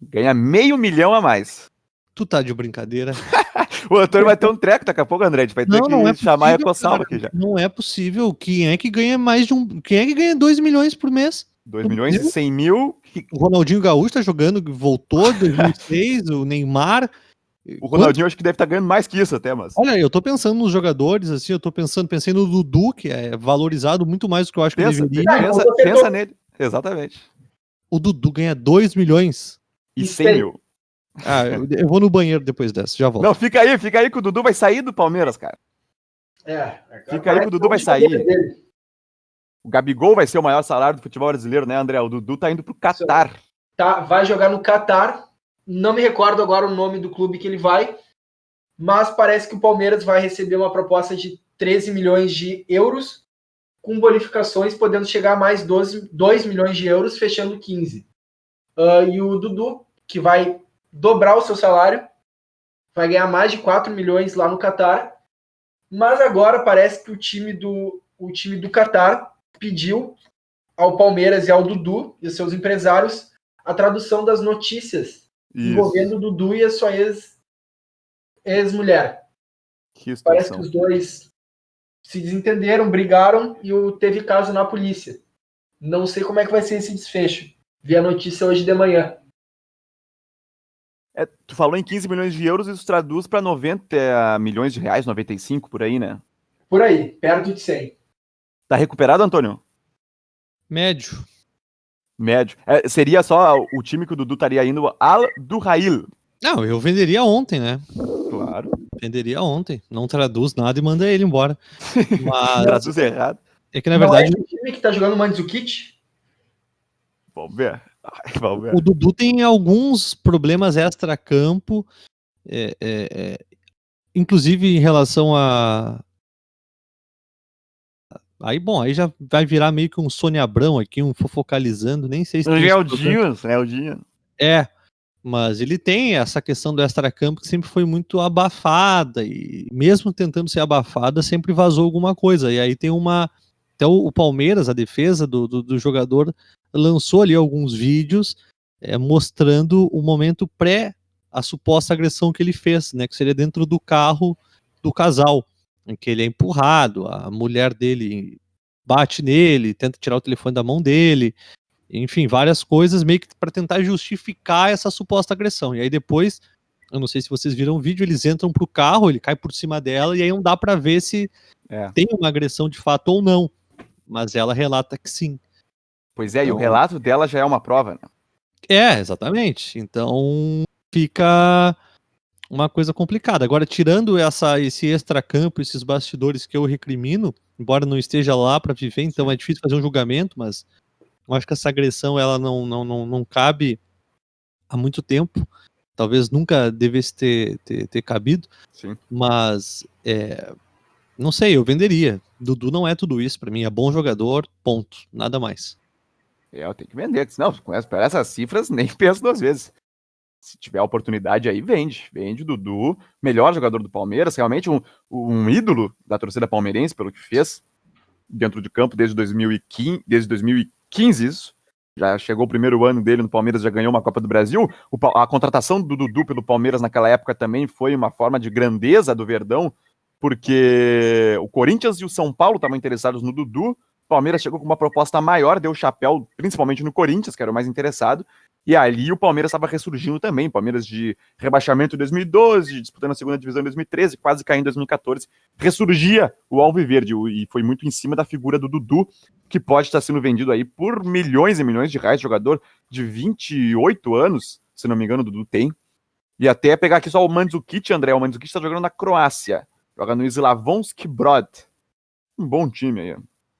Ganha meio milhão a mais. Tu tá de brincadeira. o Antônio vai ter um treco daqui a pouco, André. A gente vai ter não, que não é chamar possível, a Ecossalva aqui já. Não é possível. Quem é que ganha mais de um. Quem é que ganha 2 milhões por mês? 2 milhões e 100 mil. O Ronaldinho Gaúcho tá jogando, voltou em 2006, o Neymar. O Ronaldinho Quanto? acho que deve estar tá ganhando mais que isso até, mas. Olha, eu tô pensando nos jogadores, assim, eu tô pensando, pensei no Dudu, que é valorizado muito mais do que eu acho pensa, que deveria. Pensa, pensa nele, exatamente. O Dudu ganha 2 milhões. E 100 mil. Ah, eu, vou no banheiro depois dessa, já volto. Não, fica aí, fica aí que o Dudu vai sair do Palmeiras, cara. É, fica aí que o Dudu vai sair. O Gabigol vai ser o maior salário do futebol brasileiro, né, André? O Dudu tá indo pro Catar. Tá, vai jogar no Catar. Não me recordo agora o nome do clube que ele vai, mas parece que o Palmeiras vai receber uma proposta de 13 milhões de euros, com bonificações podendo chegar a mais 12, 2 milhões de euros, fechando 15. Uh, ah, e o Dudu, que vai dobrar o seu salário, vai ganhar mais de 4 milhões lá no Catar. Mas agora parece que o time do o time do Catar pediu ao Palmeiras e ao Dudu e seus empresários a tradução das notícias Isso. envolvendo o Dudu e a sua ex ex-mulher. Que Parece que os dois se desentenderam, brigaram e o teve caso na polícia. Não sei como é que vai ser esse desfecho. Vi a notícia hoje de manhã. É, tu falou em 15 milhões de euros, isso traduz para 90 milhões de reais, 95 por aí, né? Por aí, perto de 100. Tá recuperado, Antônio? Médio. Médio. É, seria só o time que o Dudu estaria indo al do Rail. Não, eu venderia ontem, né? Claro. Venderia ontem. Não traduz nada e manda ele embora. Mas... traduz errado. É que na verdade. Não é o time que tá jogando Mandzukic? Vamos ver. O Dudu tem alguns problemas extra-campo. É, é, é, inclusive em relação a, Aí, bom, aí já vai virar meio que um Sônia Abrão aqui, um fofocalizando, nem sei se. É o Dinho, é o Dinho. É, mas ele tem essa questão do extracampo que sempre foi muito abafada, e mesmo tentando ser abafada, sempre vazou alguma coisa. E aí tem uma. Até o, Palmeiras, a defesa do, do, do jogador, lançou ali alguns vídeos é, mostrando o momento pré a suposta agressão que ele fez, né? Que seria dentro do carro do casal em que ele é empurrado, a mulher dele bate nele, tenta tirar o telefone da mão dele, enfim, várias coisas meio que para tentar justificar essa suposta agressão. E aí depois, eu não sei se vocês viram o vídeo, eles entram pro carro, ele cai por cima dela e aí não dá para ver se é. tem uma agressão de fato ou não. Mas ela relata que sim. Pois é, então, e o então relato dela já é uma prova, né? É, exatamente. Então fica uma coisa complicada. Agora, tirando essa, esse extracampo, esses bastidores que eu recrimino, embora não esteja lá para viver, então é difícil fazer um julgamento, mas eu acho que essa agressão ela não, não, não, não cabe há muito tempo. Talvez nunca devesse ter, ter, ter cabido. Sim. Mas é, não sei, eu venderia. Dudu não é tudo isso para mim, é bom jogador, ponto. Nada mais. É, eu tenho que vender. Não, com essas cifras, nem penso duas vezes se tiver oportunidade aí, vende. Vende Dudu, melhor jogador do Palmeiras, realmente um, um ídolo da torcida palmeirense, pelo que fez dentro de campo desde 2015, desde 2015 isso. Já chegou o primeiro ano dele no Palmeiras, já ganhou uma Copa do Brasil. O, a contratação do Dudu pelo Palmeiras naquela época também foi uma forma de grandeza do Verdão, porque o Corinthians e o São Paulo estavam interessados no Dudu. O Palmeiras chegou com uma proposta maior, deu chapéu principalmente no Corinthians, que era o mais interessado, e ali o Palmeiras estava ressurgindo também. Palmeiras de rebaixamento em 2012, disputando a segunda divisão em 2013, quase caindo em 2014. Ressurgia o Alviverde e foi muito em cima da figura do Dudu, que pode estar sendo vendido aí por milhões e milhões de reais. Jogador de 28 anos, se não me engano, o Dudu tem. E até pegar aqui só o Mandzukic, André. O Mandzukic está jogando na Croácia. Joga no Slavonski Brod. Um bom time aí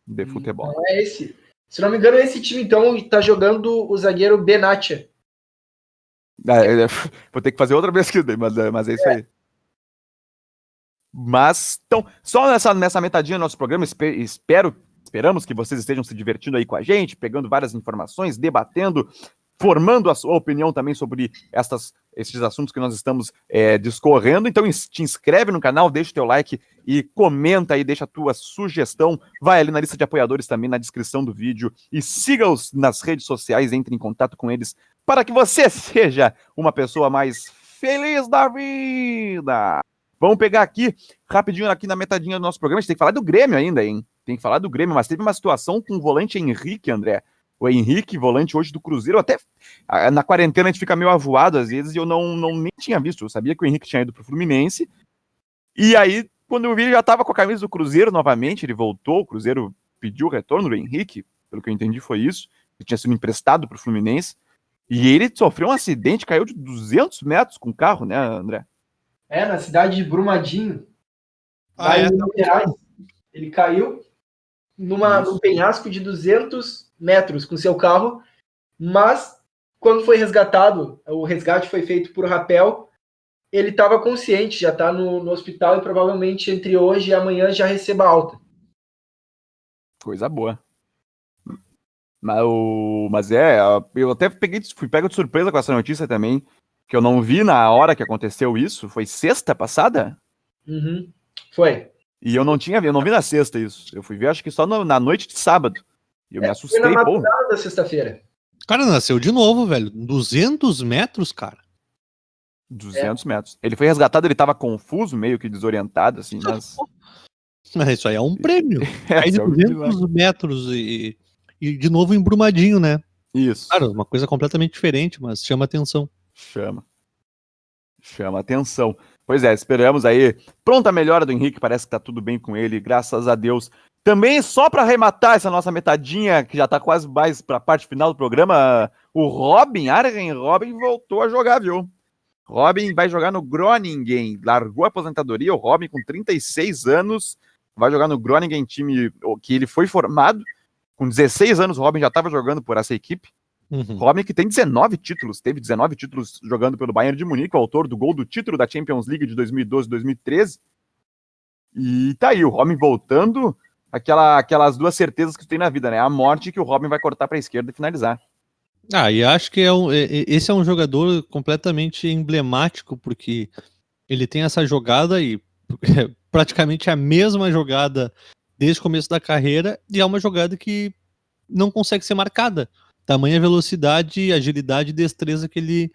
de hum, futebol. Não é esse. Se não me engano, esse time, então, está jogando o zagueiro Benatia. Ah, vou ter que fazer outra pesquisa, mas, mas é isso é. aí. Mas, então, só nessa, nessa metadinha do nosso programa, espero, esperamos que vocês estejam se divertindo aí com a gente, pegando várias informações, debatendo, formando a sua opinião também sobre esses assuntos que nós estamos é, discorrendo. Então te inscreve no canal, deixa o teu like e comenta aí, deixa a tua sugestão. Vai ali na lista de apoiadores também na descrição do vídeo e siga-os nas redes sociais, entre em contato com eles para que você seja uma pessoa mais feliz da vida. Vamos pegar aqui, rapidinho, aqui na metadinha do nosso programa. A gente tem que falar do Grêmio ainda, hein? Tem que falar do Grêmio, mas teve uma situação com o volante Henrique, André o Henrique, volante hoje do Cruzeiro, até na quarentena a gente fica meio avoado às vezes e eu não, não nem tinha visto. Eu sabia que o Henrique tinha ido pro Fluminense. E aí, quando eu vi, ele já estava com a camisa do Cruzeiro novamente. Ele voltou, o Cruzeiro pediu o retorno do Henrique, pelo que eu entendi foi isso. Ele tinha sido emprestado pro Fluminense. E ele sofreu um acidente, caiu de 200 metros com o carro, né, André? É, na cidade de Brumadinho. Ah, é? Ele caiu numa, num penhasco de 200 metros com seu carro, mas quando foi resgatado, o resgate foi feito por rapel, ele estava consciente, já está no, no, hospital e provavelmente entre hoje e amanhã já receba alta. Coisa boa. Mas, o, mas é, eu até peguei, fui pego de surpresa com essa notícia também, que eu não vi na hora que aconteceu isso. Foi sexta passada? Uhum, foi. E eu não tinha eu não vi na sexta isso. Eu fui ver acho que só no, na noite de sábado. E eu é, me assustei, foi na pô. da sexta-feira. Cara, nasceu de novo, velho. 200 metros, cara. 200 é. metros. Ele foi resgatado, ele estava confuso, meio que desorientado, assim, mas... mas isso aí é um prêmio. É, aí de 200 é metros e, e de novo embrumadinho, né? Isso. Claro, uma coisa completamente diferente, mas chama atenção. Chama. Chama atenção. Pois é, esperamos aí. Pronta a melhora do Henrique, parece que tá tudo bem com ele, graças a Deus. Também, só para arrematar essa nossa metadinha, que já tá quase mais para a parte final do programa, o Robin, Arjen Robin, voltou a jogar, viu? Robin vai jogar no Groningen, largou a aposentadoria, o Robin com 36 anos, vai jogar no Groningen, time que ele foi formado, com 16 anos o Robin já estava jogando por essa equipe, Uhum. Robin que tem 19 títulos, teve 19 títulos jogando pelo Bayern de Munique, o autor do gol do título da Champions League de 2012-2013. E tá aí, o Robin voltando, aquela, aquelas duas certezas que tem na vida, né? A morte que o Robin vai cortar para a esquerda e finalizar. Ah, e acho que é um, esse é um jogador completamente emblemático, porque ele tem essa jogada e praticamente a mesma jogada desde o começo da carreira, e é uma jogada que não consegue ser marcada tamanha velocidade, agilidade e destreza que ele,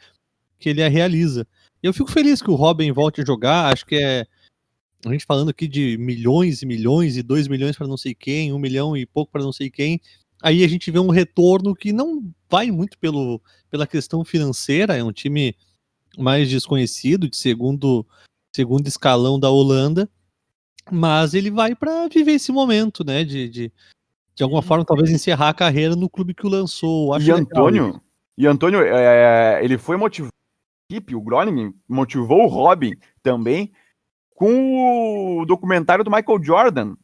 que ele realiza. Eu fico feliz que o Robin volte a jogar, acho que é a gente falando aqui de milhões e milhões e dois milhões para não sei quem, um milhão e pouco para não sei quem. Aí a gente vê um retorno que não vai muito pelo, pela questão financeira, é um time mais desconhecido, de segundo, segundo escalão da Holanda, mas ele vai para viver esse momento, né, de, de, de alguma forma, talvez encerrar a carreira no clube que o lançou. e Antônio, e Antônio, é, ele foi motivado, o Groningen motivou o Robin também com o documentário do Michael Jordan,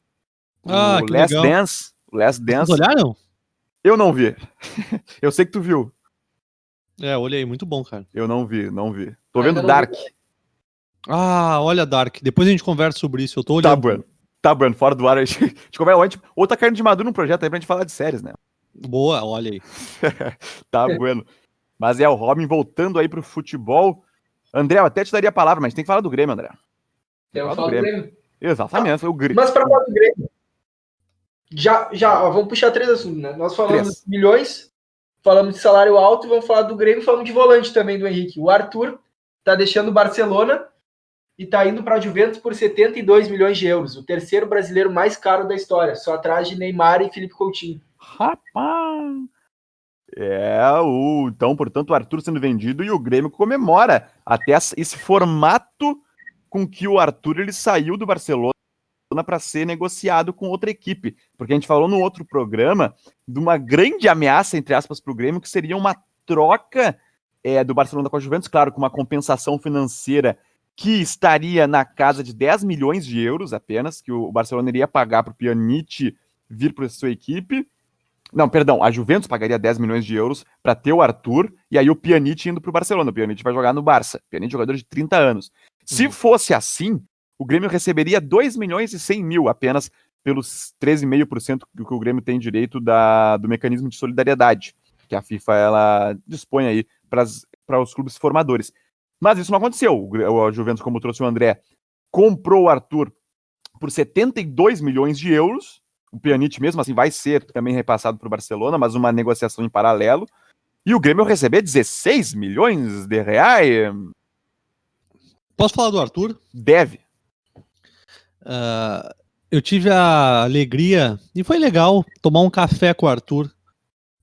ah, o Last legal. Dance. Last Dance. Vocês olharam? Eu não vi. Eu sei que tu viu. É, olhei, muito bom, cara. Eu não vi, não vi. Tô vendo Dark. Ah, olha Dark. Depois a gente conversa sobre isso. Eu tô tá olhando. Tá, bueno. Tá, Bruno, fora do ar, a gente, a gente conversa. Outra carne de maduro no projeto aí pra gente falar de séries, né? Boa, olha aí. tá, bueno. Mas é o Robin voltando aí pro futebol. André, eu até te daria a palavra, mas tem que falar do Grêmio, André. Tem que falar do Grêmio. Grêmio. Exatamente, ah, o Grêmio. Mas pra falar do Grêmio, já, já, ó, vamos puxar três assuntos, né? Nós falamos de milhões, falamos de salário alto e vamos falar do Grêmio, falamos de volante também do Henrique. O Arthur tá deixando o Barcelona e está indo para a Juventus por 72 milhões de euros, o terceiro brasileiro mais caro da história, só atrás de Neymar e Felipe Coutinho. Rapaz! É, o, então, portanto, o Arthur sendo vendido e o Grêmio comemora até esse formato com que o Arthur ele saiu do Barcelona para ser negociado com outra equipe. Porque a gente falou no outro programa de uma grande ameaça, entre aspas, para o Grêmio, que seria uma troca é, do Barcelona com a Juventus, claro, com uma compensação financeira que estaria na casa de 10 milhões de euros apenas, que o Barcelona iria pagar para o Pjanic vir para sua equipe. Não, perdão, a Juventus pagaria 10 milhões de euros para ter o Arthur e aí o Pjanic indo para o Barcelona. O Pjanic vai jogar no Barça. Pjanic jogador de 30 anos. Se uhum. fosse assim, o Grêmio receberia 2 milhões e 100 mil apenas pelos 13,5% que o Grêmio tem direito da, do mecanismo de solidariedade que a FIFA ela dispõe aí para os clubes formadores. Mas isso não aconteceu. O Juventus, como trouxe o André, comprou o Arthur por 72 milhões de euros. O Pjanic mesmo assim vai ser também repassado para o Barcelona, mas uma negociação em paralelo. E o Grêmio receber 16 milhões de reais. Posso falar do Arthur? Deve. Uh, eu tive a alegria, e foi legal, tomar um café com o Arthur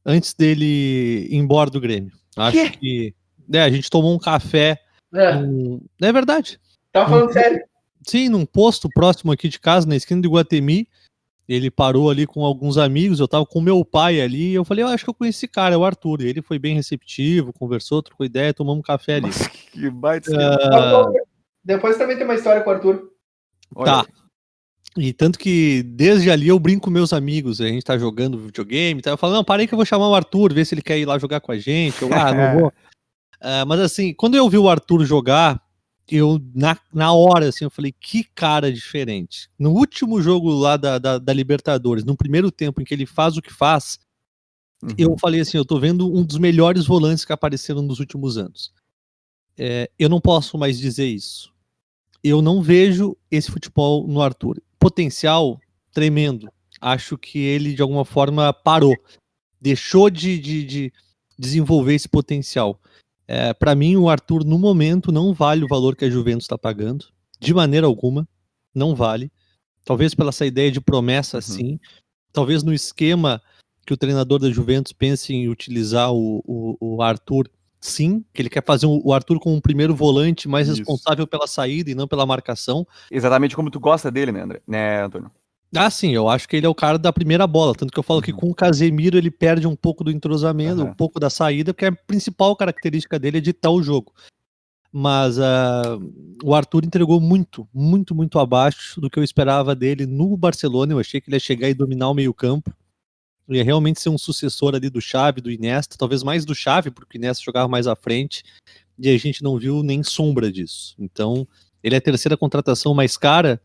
antes dele ir embora do Grêmio. Acho que, que é, a gente tomou um café é, um... é verdade. Tá falando um... sério? Sim, num posto próximo aqui de casa, na esquina de Guatemi. Ele parou ali com alguns amigos, eu tava com meu pai ali, e eu falei, eu acho que eu conheci esse cara, é o Arthur. E ele foi bem receptivo, conversou, trocou ideia, tomamos um café ali. Mas que baita uh... Depois também tem uma história com o Arthur. Tá. E tanto que desde ali eu brinco com meus amigos, a gente tá jogando videogame, tá? eu falo, não, parei que eu vou chamar o Arthur, ver se ele quer ir lá jogar com a gente. Eu, ah, não vou. Uh, mas assim, quando eu vi o Arthur jogar, eu na, na hora assim, eu falei, que cara diferente. No último jogo lá da, da, da Libertadores, no primeiro tempo em que ele faz o que faz, uhum. eu falei assim, eu tô vendo um dos melhores volantes que apareceram nos últimos anos. É, eu não posso mais dizer isso. Eu não vejo esse futebol no Arthur. Potencial tremendo. Acho que ele, de alguma forma, parou. Deixou de, de, de desenvolver esse potencial É, para mim, o Arthur, no momento, não vale o valor que a Juventus está pagando. De maneira alguma. Não vale. Talvez pela essa ideia de promessa, uhum. sim. Talvez no esquema que o treinador da Juventus pense em utilizar o, o, o Arthur, sim, que ele quer fazer o Arthur como um primeiro volante mais Isso. responsável pela saída e não pela marcação. Exatamente como tu gosta dele, né, André? Né, Antônio? Ah, sim, eu acho que ele é o cara da primeira bola. Tanto que eu falo uhum. que com o Casemiro ele perde um pouco do entrosamento, uhum. um pouco da saída, porque a principal característica dele é ditar o jogo. Mas uh, o Arthur entregou muito, muito, muito abaixo do que eu esperava dele no Barcelona. Eu achei que ele ia chegar e dominar o meio-campo. Ele ia realmente ser um sucessor ali do Xavi, do Iniesta, talvez mais do Xavi, porque o Iniesta jogava mais à frente. E a gente não viu nem sombra disso. Então, ele é a terceira contratação mais cara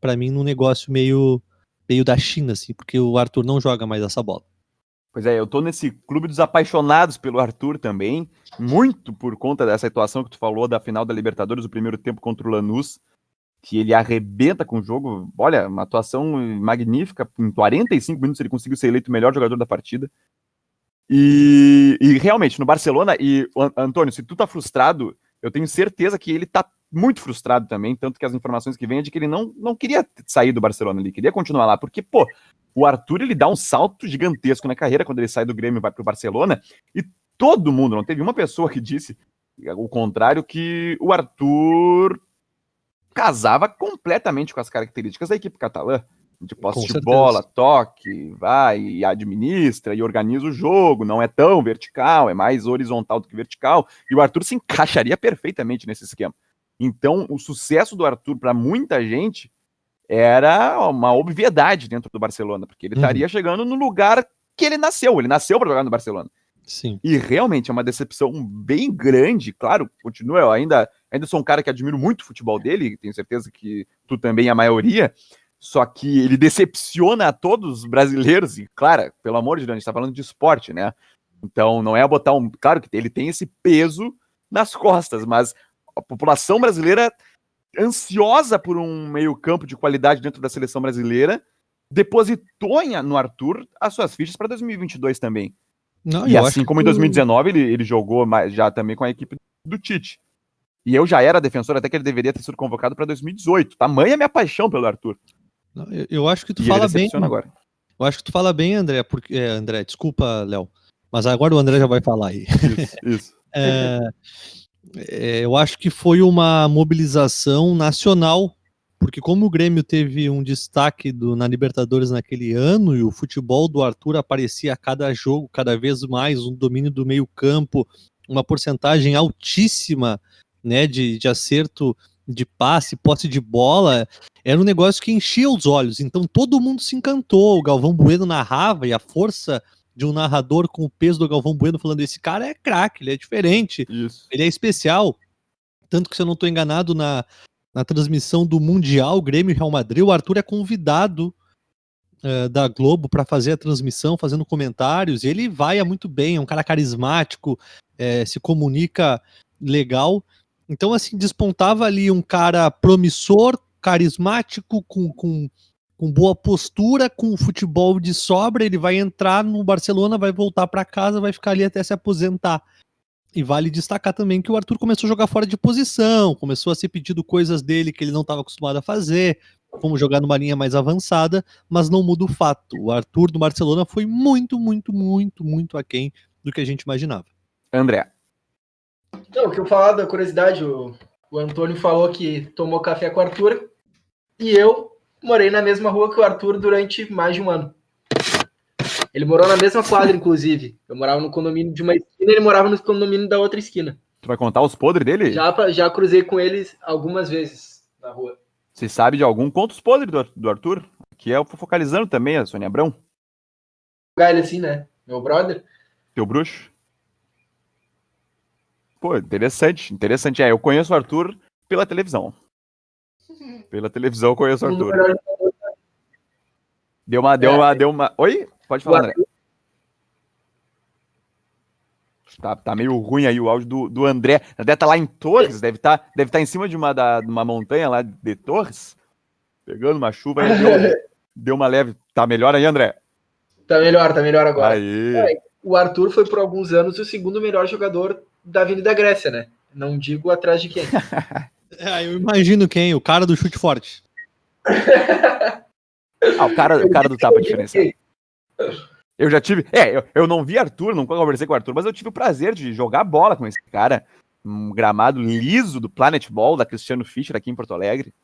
para mim num negócio meio meio da China assim, porque o Arthur não joga mais essa bola. Pois é, eu tô nesse clube dos apaixonados pelo Arthur também, muito por conta dessa situação que tu falou da final da Libertadores, o primeiro tempo contra o Lanús, que ele arrebenta com o jogo. Olha, uma atuação magnífica. Em 45 minutos ele conseguiu ser eleito o melhor jogador da partida. E, e realmente, no Barcelona, e Antônio, se tu tá frustrado, eu tenho certeza que ele tá muito frustrado também, tanto que as informações que vêm é de que ele não, não queria sair do Barcelona, ele queria continuar lá, porque, pô, o Arthur ele dá um salto gigantesco na carreira quando ele sai do Grêmio e vai pro Barcelona, e todo mundo, não teve uma pessoa que disse o contrário, que o Arthur casava completamente com as características da equipe catalã de posse de bola, toque, vai e administra e organiza o jogo, não é tão vertical, é mais horizontal do que vertical, e o Arthur se encaixaria perfeitamente nesse esquema. Então, o sucesso do Arthur para muita gente era uma obviedade dentro do Barcelona, porque ele uhum. estaria chegando no lugar que ele nasceu, ele nasceu para jogar no Barcelona. Sim. E realmente é uma decepção bem grande, claro, continua, eu ainda, ainda sou um cara que admiro muito o futebol dele, tenho certeza que tu também, a maioria, só que ele decepciona a todos os brasileiros, e claro, pelo amor de Deus, a gente está falando de esporte, né? Então não é botar um. Claro que ele tem esse peso nas costas, mas a população brasileira ansiosa por um meio-campo de qualidade dentro da seleção brasileira depositou no Arthur as suas fichas para 2022 também. Não, e assim como em 2019 ele, ele jogou já também com a equipe do Tite. E eu já era defensor até que ele deveria ter sido convocado para 2018. Tamanha minha paixão pelo Arthur. Eu, eu acho que tu e fala bem. Agora. Eu acho que tu fala bem, André, porque. É, André, desculpa, Léo. Mas agora o André já vai falar aí. Isso. isso. é, é, eu acho que foi uma mobilização nacional, porque como o Grêmio teve um destaque do, na Libertadores naquele ano e o futebol do Arthur aparecia a cada jogo, cada vez mais, um domínio do meio-campo, uma porcentagem altíssima né, de, de acerto de passe, posse de bola, era um negócio que enchia os olhos. Então todo mundo se encantou. O Galvão Bueno narrava e a força de um narrador com o peso do Galvão Bueno falando: esse cara é craque, ele é diferente, Isso. ele é especial. Tanto que, se eu não estou enganado, na, na transmissão do Mundial Grêmio Real Madrid, o Arthur é convidado uh, da Globo para fazer a transmissão, fazendo comentários, e ele vai muito bem, é um cara carismático, é, se comunica legal. Então, assim, despontava ali um cara promissor, carismático, com, com, com boa postura, com futebol de sobra. Ele vai entrar no Barcelona, vai voltar para casa, vai ficar ali até se aposentar. E vale destacar também que o Arthur começou a jogar fora de posição, começou a ser pedido coisas dele que ele não estava acostumado a fazer, como jogar numa linha mais avançada, mas não muda o fato. O Arthur do Barcelona foi muito, muito, muito, muito aquém do que a gente imaginava. André, não, o que eu falar da curiosidade, o, o Antônio falou que tomou café com o Arthur e eu morei na mesma rua que o Arthur durante mais de um ano. Ele morou na mesma quadra, inclusive. Eu morava no condomínio de uma esquina, ele morava no condomínio da outra esquina. Tu vai contar os podres dele? Já, já cruzei com eles algumas vezes na rua. Você sabe de algum? Conta os podres do, do Arthur, que é o focalizando também, a Sônia Abrão. Ele assim, né? Meu brother. Teu bruxo? Pô, interessante, interessante. É, eu conheço o Arthur pela televisão. Pela televisão eu conheço o Arthur. Deu uma, deu uma, deu uma. Oi? Pode falar, André. Tá, tá meio ruim aí o áudio do, do André. André tá lá em Torres, deve estar tá, deve tá em cima de uma, da, de uma montanha lá de Torres, pegando uma chuva aí, deu, deu uma leve. Tá melhor aí, André? Tá melhor, tá melhor agora. Aí. É, o Arthur foi por alguns anos o segundo melhor jogador da Avenida Grécia, né? Não digo atrás de quem. é, eu imagino quem, o cara do chute forte. ah, o cara, o cara do tapa diferenciado. Eu já tive. É, eu, eu não vi Arthur, nunca conversei com o Arthur, mas eu tive o prazer de jogar bola com esse cara. Um gramado liso do Planet Ball, da Cristiano Fischer aqui em Porto Alegre.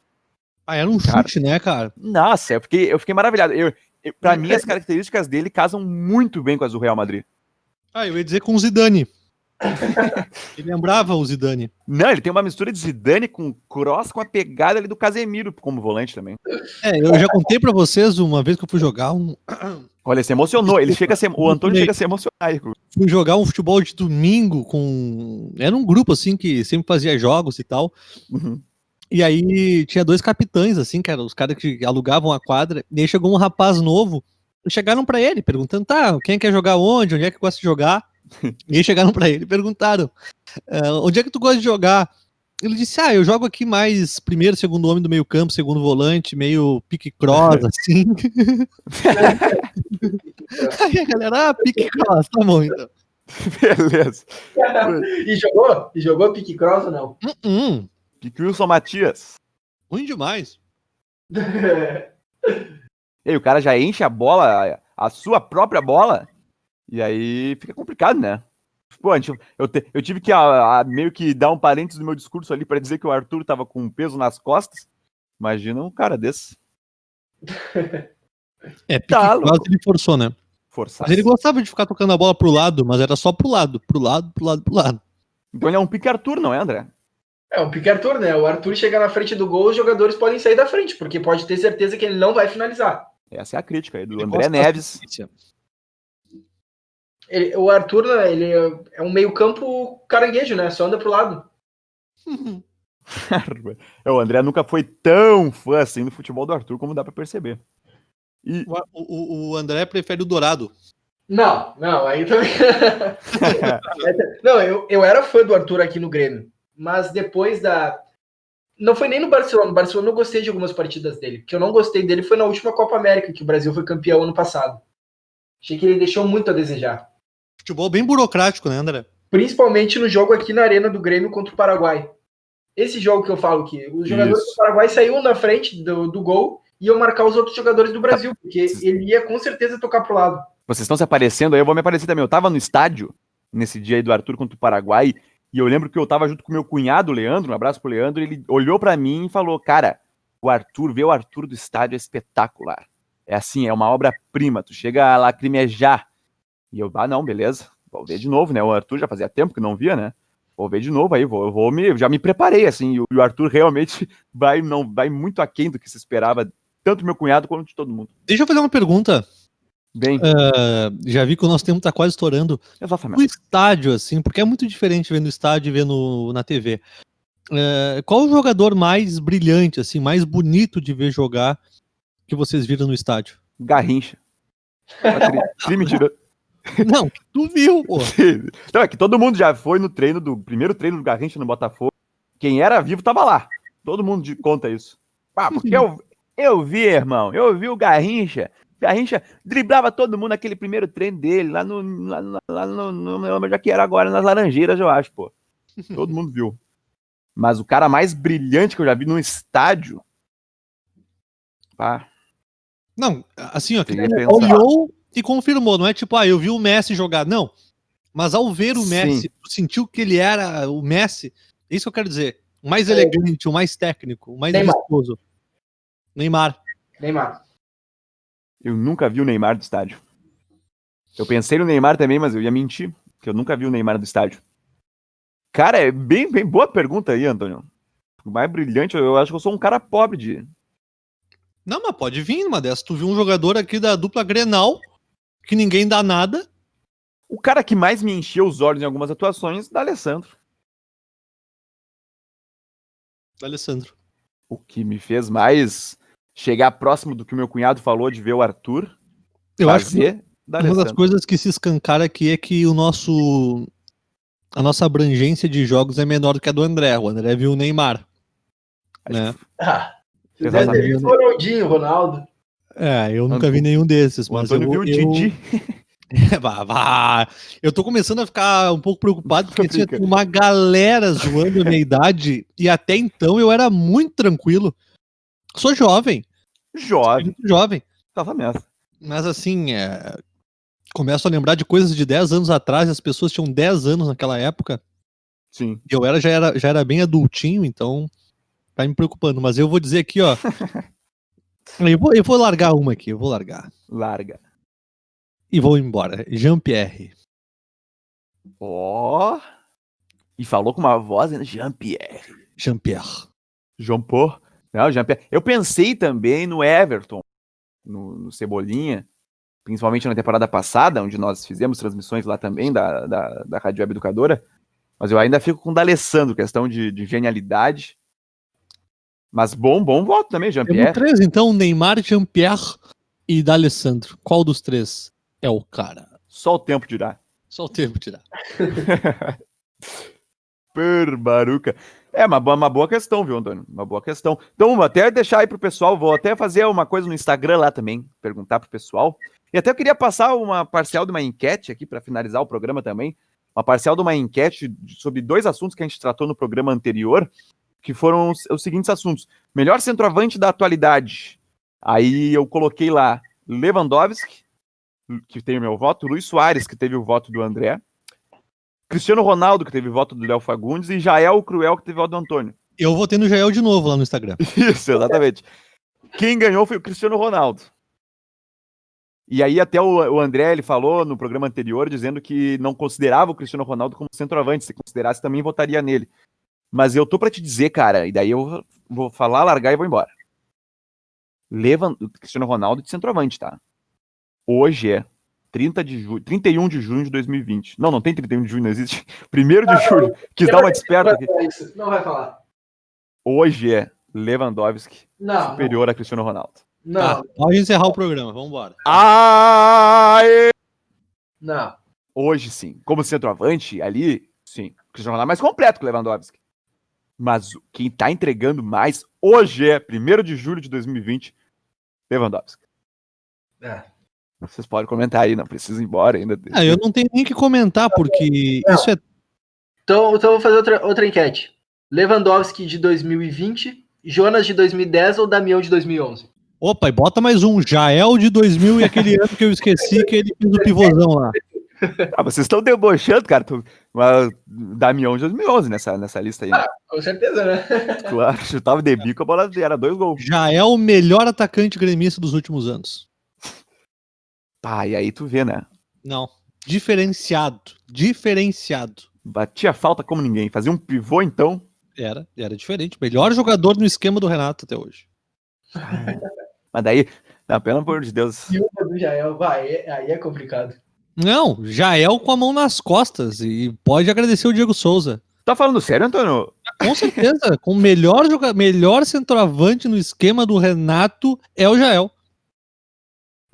Ah, era um cara, chute, né, cara? Nossa, eu fiquei, eu fiquei maravilhado. Eu, eu, pra mim, as características dele casam muito bem com as do Real Madrid. Ah, eu ia dizer com o Zidane. Ele lembrava o Zidane. Não, ele tem uma mistura de Zidane com cross com a pegada ali do Casemiro como volante também. É, eu já contei para vocês uma vez que eu fui jogar um. Olha, se emocionou. Ele chega a ser, o Antônio chega a se emocionar. Fui jogar um futebol de domingo com. Era um grupo assim que sempre fazia jogos e tal. Uhum. E aí tinha dois capitães, assim, que eram os caras que alugavam a quadra. E aí chegou um rapaz novo. E chegaram para ele, perguntando: tá, quem quer jogar onde? Onde é que gosta de jogar? e aí chegaram para ele perguntaram: uh, onde é que tu gosta de jogar? Ele disse: Ah, eu jogo aqui mais primeiro, segundo homem do meio campo, segundo volante, meio pique cross, assim. aí a galera, ah, pique cross, tá bom então. Beleza. e jogou? E jogou pique cross ou não? Uh -uh. Pique Wilson Matias. Ruim demais. e aí, o cara já enche a bola, a sua própria bola, e aí fica complicado, né? Pô, eu, te, eu tive que a, a, meio que dar um parênteses no meu discurso ali para dizer que o Arthur tava com um peso nas costas. Imagina um cara desse. É, tá, quase ele forçou, né? Forçar. Mas ele gostava de ficar tocando a bola pro lado, mas era só pro lado, pro lado, pro lado, pro lado. Então ele é um pique Arthur, não é, André? É um pique Arthur, né? O Arthur chega na frente do gol, os jogadores podem sair da frente, porque pode ter certeza que ele não vai finalizar. Essa é a crítica aí do ele André Neves. Ele, o Arthur, né, ele é um meio-campo caranguejo, né? Só anda pro lado. é, o André nunca foi tão fã assim do futebol do Arthur, como dá para perceber. E... O, o, o, André prefere o Dourado. Não, não, aí também. não, eu, eu era fã do Arthur aqui no Grêmio, mas depois da. Não foi nem no Barcelona. No Barcelona eu gostei de algumas partidas dele. O que eu não gostei dele foi na última Copa América, que o Brasil foi campeão ano passado. Achei que ele deixou muito a desejar. Futebol bem burocrático, né, André? Principalmente no jogo aqui na Arena do Grêmio contra o Paraguai. Esse jogo que eu falo que os jogadores Isso. do Paraguai saíram na frente do, do gol e iam marcar os outros jogadores do Brasil, tá. porque ele ia com certeza tocar pro lado. Vocês estão se aparecendo aí, eu vou me aparecer também. Eu tava no estádio nesse dia aí do Arthur contra o Paraguai e eu lembro que eu tava junto com meu cunhado, Leandro, um abraço pro Leandro, ele olhou para mim e falou: Cara, o Arthur, ver o Arthur do estádio é espetacular. É assim, é uma obra-prima, tu chega a lacrimejar. E eu, ah, não, beleza, vou ver de novo, né? O Arthur já fazia tempo que não via, né? Vou ver de novo aí, vou, vou me, já me preparei, assim, e o Arthur realmente vai, não, vai muito aquém do que se esperava, tanto meu cunhado quanto de todo mundo. Deixa eu fazer uma pergunta. Bem. Uh, já vi que o nosso tempo tá quase estourando. Exatamente. O estádio, assim, porque é muito diferente ver no estádio e ver no, na TV. Uh, eh, qual o jogador mais brilhante, assim, mais bonito de ver jogar que vocês viram no estádio? Garrincha. Tri, mentira. Não, tu viu, pô. Não, é que todo mundo já foi no treino do primeiro treino do Garrincha no Botafogo. Quem era vivo tava lá. Todo mundo conta isso. Ah, porque eu, eu vi, irmão. Eu vi o Garrincha. Garrincha driblava todo mundo naquele primeiro treino dele, lá no. Lá, lá no não lembro já que era agora, nas Laranjeiras, eu acho, pô. Todo mundo viu. Mas o cara mais brilhante que eu já vi no estádio. Pá. Não, assim, ó, que olhou e confirmou. Não é tipo, ah, eu vi o Messi jogar. Não. Mas ao ver o Messi, sentiu que ele era o Messi. É isso que eu quero dizer. O mais é. elegante, o mais técnico, o mais Neymar. vistoso. Neymar. Neymar. Eu nunca vi o Neymar do estádio. Eu pensei no Neymar também, mas eu ia mentir, que eu nunca vi o Neymar do estádio. Cara, é bem, bem boa pergunta aí, Antônio. O mais brilhante, eu acho que eu sou um cara pobre de, não, mas pode vir numa dessas. Tu viu um jogador aqui da dupla Grenal, que ninguém dá nada. O cara que mais me encheu os olhos em algumas atuações, da Alessandro. Da Alessandro. O que me fez mais chegar próximo do que o meu cunhado falou de ver o Arthur. Eu acho que uma das coisas que se escancara aqui é que o nosso a nossa abrangência de jogos é menor do que a do André. O André viu o Neymar. Né? Ah, visto o Ronaldinho, Ronaldo. É, eu nunca vi nenhum desses. Mas o Antônio eu, viu o Didi. É, vá, vá. Eu tô começando a ficar um pouco preocupado porque tinha uma galera zoando a minha idade e até então eu era muito tranquilo. Sou jovem. Jovem. Muito jovem. Tava nessa. Mas assim, é... começo a lembrar de coisas de 10 anos atrás, as pessoas tinham 10 anos naquela época. Sim. Eu era, já, era, já era bem adultinho, então tá me preocupando. Mas eu vou dizer aqui, ó. eu, vou, eu vou largar uma aqui, eu vou largar. Larga. E vou embora. Jean-Pierre. Ó. Oh. E falou com uma voz, né? Jean-Pierre. Jean-Pierre. Jean Paul. Não, Jean-Pierre. Eu pensei também no Everton, no, no, Cebolinha, principalmente na temporada passada, onde nós fizemos transmissões lá também da, da, da Rádio Web Educadora. Mas eu ainda fico com o D'Alessandro, questão de, de genialidade. Mas bom, bom voto também, Jean-Pierre. três, então, Neymar, Jean-Pierre e D'Alessandro. Qual dos três é o cara? Só o tempo dirá. Só o tempo dirá. Perbaruca. É uma boa, uma boa questão, viu, Antônio? Uma boa questão. Então, vou até deixar aí pro pessoal, vou até fazer uma coisa no Instagram lá também, perguntar pro pessoal. E até eu queria passar uma parcial de uma enquete aqui para finalizar o programa também. Uma parcial de uma enquete sobre dois assuntos que a gente tratou no programa anterior, que foram os, os seguintes assuntos. Melhor centroavante da atualidade. Aí eu coloquei lá Lewandowski, que tem o meu voto, Luiz Soares, que teve o voto do André, Cristiano Ronaldo, que teve voto do Léo Fagundes, e Jael Cruel, que teve voto do Antônio. Eu votei no Jael de novo lá no Instagram. Isso, exatamente. Quem ganhou foi o Cristiano Ronaldo. E aí até o, o, André ele falou no programa anterior dizendo que não considerava o Cristiano Ronaldo como centroavante, se considerasse também votaria nele. Mas eu tô para te dizer, cara, e daí eu vou falar, largar e vou embora. Leva o Cristiano Ronaldo de centroavante, tá? Hoje é 30 de junho, 31 de junho de 2020. Não, não tem 31 de junho, não existe. 1 de ah, julho. Quis dar uma desperta aqui. Não vai falar. Hoje é Lewandowski não, superior não. a Cristiano Ronaldo. Não. Tá, pode encerrar o programa, vamos embora. Aê! Não. Hoje sim. Como centroavante, ali, sim. O Cristiano Ronaldo é mais completo que o Lewandowski. Mas quem tá entregando mais hoje é 1 de julho de 2020, Lewandowski. É. Vocês podem comentar aí, não precisa ir embora ainda. Ah, eu não tenho nem que comentar, porque não. isso é. Então, então vou fazer outra, outra enquete. Lewandowski de 2020, Jonas de 2010 ou Damião de 2011? Opa, e bota mais um, Jael de 2000 e aquele ano que eu esqueci que ele fez o pivôzão lá. Ah, vocês estão debochando, cara. Tu, Damião de 2011 nessa, nessa lista aí. Né? Ah, com certeza, né? Claro, chutava de bico, a bola era dois gols. Já é o melhor atacante gremista dos últimos anos. Ah, e aí tu vê, né? Não. Diferenciado. Diferenciado. Batia falta como ninguém. Fazia um pivô, então. Era, era diferente. Melhor jogador no esquema do Renato até hoje. Mas daí, não, pelo amor de Deus. E o do Jael, vai, aí é complicado. Não, Jael com a mão nas costas. E pode agradecer o Diego Souza. Tá falando sério, Antônio? Com certeza. com o melhor, joga... melhor centroavante no esquema do Renato é o Jael.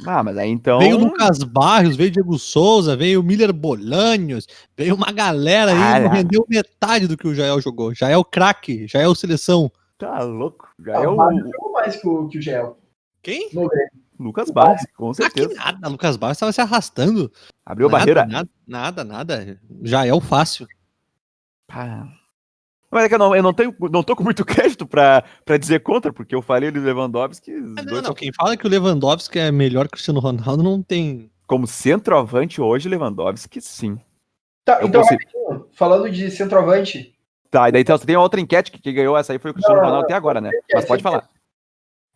Ah, mas aí então. Veio Lucas Barrios, veio Diego Souza, veio Miller Bolanhos, veio uma galera aí, ah, não rendeu metade do que o Jael jogou. Jael craque, Jael seleção. Tá louco. Jael. Ah, jogou mais que o, que o Jael. Quem? Lucas Barrios, com certeza. Ah, que nada, Lucas Barrios estava se arrastando. Abriu nada, barreira? Nada, nada, nada. Jael fácil. Ah. Mas é que eu não, eu não, tenho, não tô com muito crédito pra, pra dizer contra, porque eu falei do Lewandowski. Ah, não, não, quem fala que o Lewandowski é melhor que o Cristiano Ronaldo não tem. Como centroavante hoje, Lewandowski, sim. Tá, eu então, consigo... falando de centroavante. Tá, e daí então, você tem outra enquete que, que ganhou essa aí, foi o Cristiano não, Ronaldo até agora, né? Mas pode falar.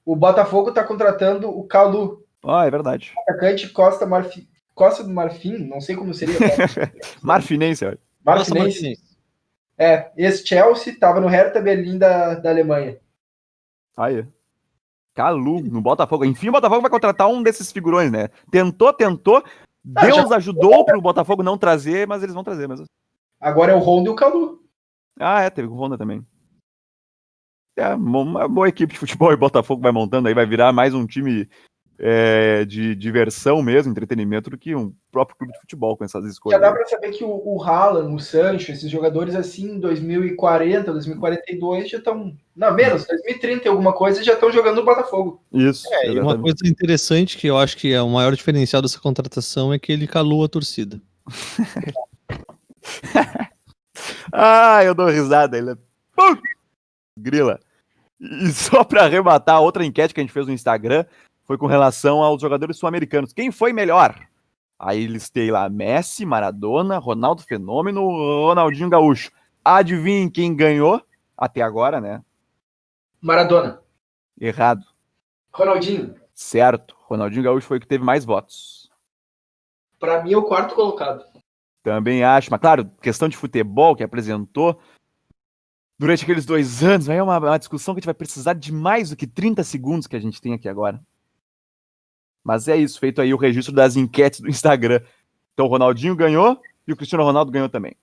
O Botafogo tá contratando o Calu. Ah, é verdade. Atacante Costa Marfim. Costa do Marfim, não sei como seria. Marfinense, olha. Marfinense. É, esse Chelsea estava no Hertha Berlim da, da Alemanha. Aí. Calu, no Botafogo. Enfim, o Botafogo vai contratar um desses figurões, né? Tentou, tentou. Ah, Deus já... ajudou para o Botafogo não trazer, mas eles vão trazer mesmo. Agora é o Honda e o Calu. Ah, é, teve o Honda também. É uma boa equipe de futebol e Botafogo vai montando aí, vai virar mais um time é, de diversão mesmo, entretenimento, do que um próprio clube de futebol com essas escolhas. Já dá para saber que o, o Haaland, o Sancho, esses jogadores assim, em 2040, 2042 já estão. Não, menos, 2030 alguma coisa, já estão jogando no Botafogo. Isso. É, e uma coisa interessante que eu acho que é o maior diferencial dessa contratação é que ele calou a torcida. ah, eu dou risada. Ele é... Grila. E só para arrematar, outra enquete que a gente fez no Instagram foi com relação aos jogadores sul-americanos. Quem foi melhor? Aí listei lá Messi, Maradona, Ronaldo Fenômeno, Ronaldinho Gaúcho. Adivinhe quem ganhou até agora, né? Maradona. Errado. Ronaldinho. Certo. Ronaldinho Gaúcho foi o que teve mais votos. Para mim é o quarto colocado. Também acho, mas claro, questão de futebol que apresentou durante aqueles dois anos, vai é uma, uma discussão que a gente vai precisar de mais do que 30 segundos que a gente tem aqui agora. Mas é isso, feito aí o registro das enquetes do Instagram. Então o Ronaldinho ganhou e o Cristiano Ronaldo ganhou também.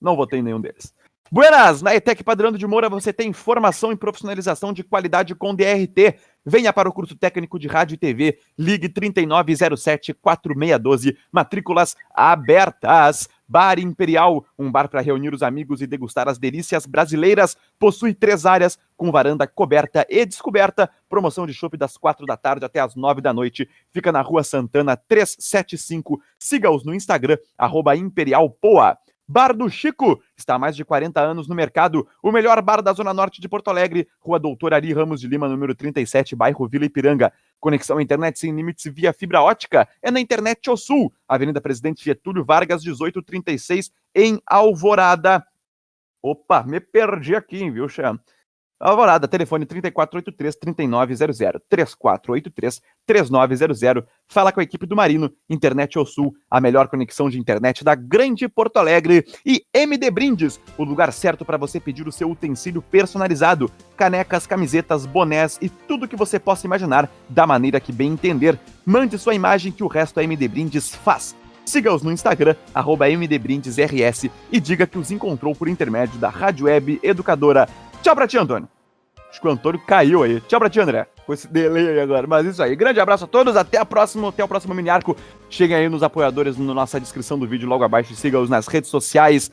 Não votei em nenhum deles. Buenas! Na ETEC Padrão de Moura você tem formação e profissionalização de qualidade com DRT. Venha para o curso técnico de rádio e TV. Ligue 3907-4612. Matrículas abertas. Bar Imperial, um bar para reunir os amigos e degustar as delícias brasileiras. Possui três áreas, com varanda coberta e descoberta. Promoção de chopp das quatro da tarde até as nove da noite. Fica na Rua Santana 375. Siga-os no Instagram, arroba Imperial Poa. Bar do Chico está há mais de 40 anos no mercado. O melhor bar da Zona Norte de Porto Alegre, Rua Doutor Ari Ramos de Lima, número 37, bairro Vila Ipiranga. Conexão à internet sem limites via fibra ótica é na Internet ao Sul, Avenida Presidente Getúlio Vargas, 1836, em Alvorada. Opa, me perdi aqui, viu, Xan? Alvorada, telefone 3483-3900, 3483-3900. Fala com a equipe do Marino, Internet ao Sul, a melhor conexão de internet da grande Porto Alegre. E MD Brindes, o lugar certo para você pedir o seu utensílio personalizado. Canecas, camisetas, bonés e tudo que você possa imaginar, da maneira que bem entender. Mande sua imagem que o resto a MD Brindes faz. Siga-os no Instagram, MDBrindesRS, e diga que os encontrou por intermédio da Rádio Web Educadora Tchau pra ti, Antônio. Acho que o Antônio caiu aí. Tchau pra ti, André. Com esse delay aí agora. Mas isso aí. Grande abraço a todos. Até a próxima, até o próximo mini arco. Cheguem aí nos apoiadores na nossa descrição do vídeo logo abaixo. Siga-os nas redes sociais.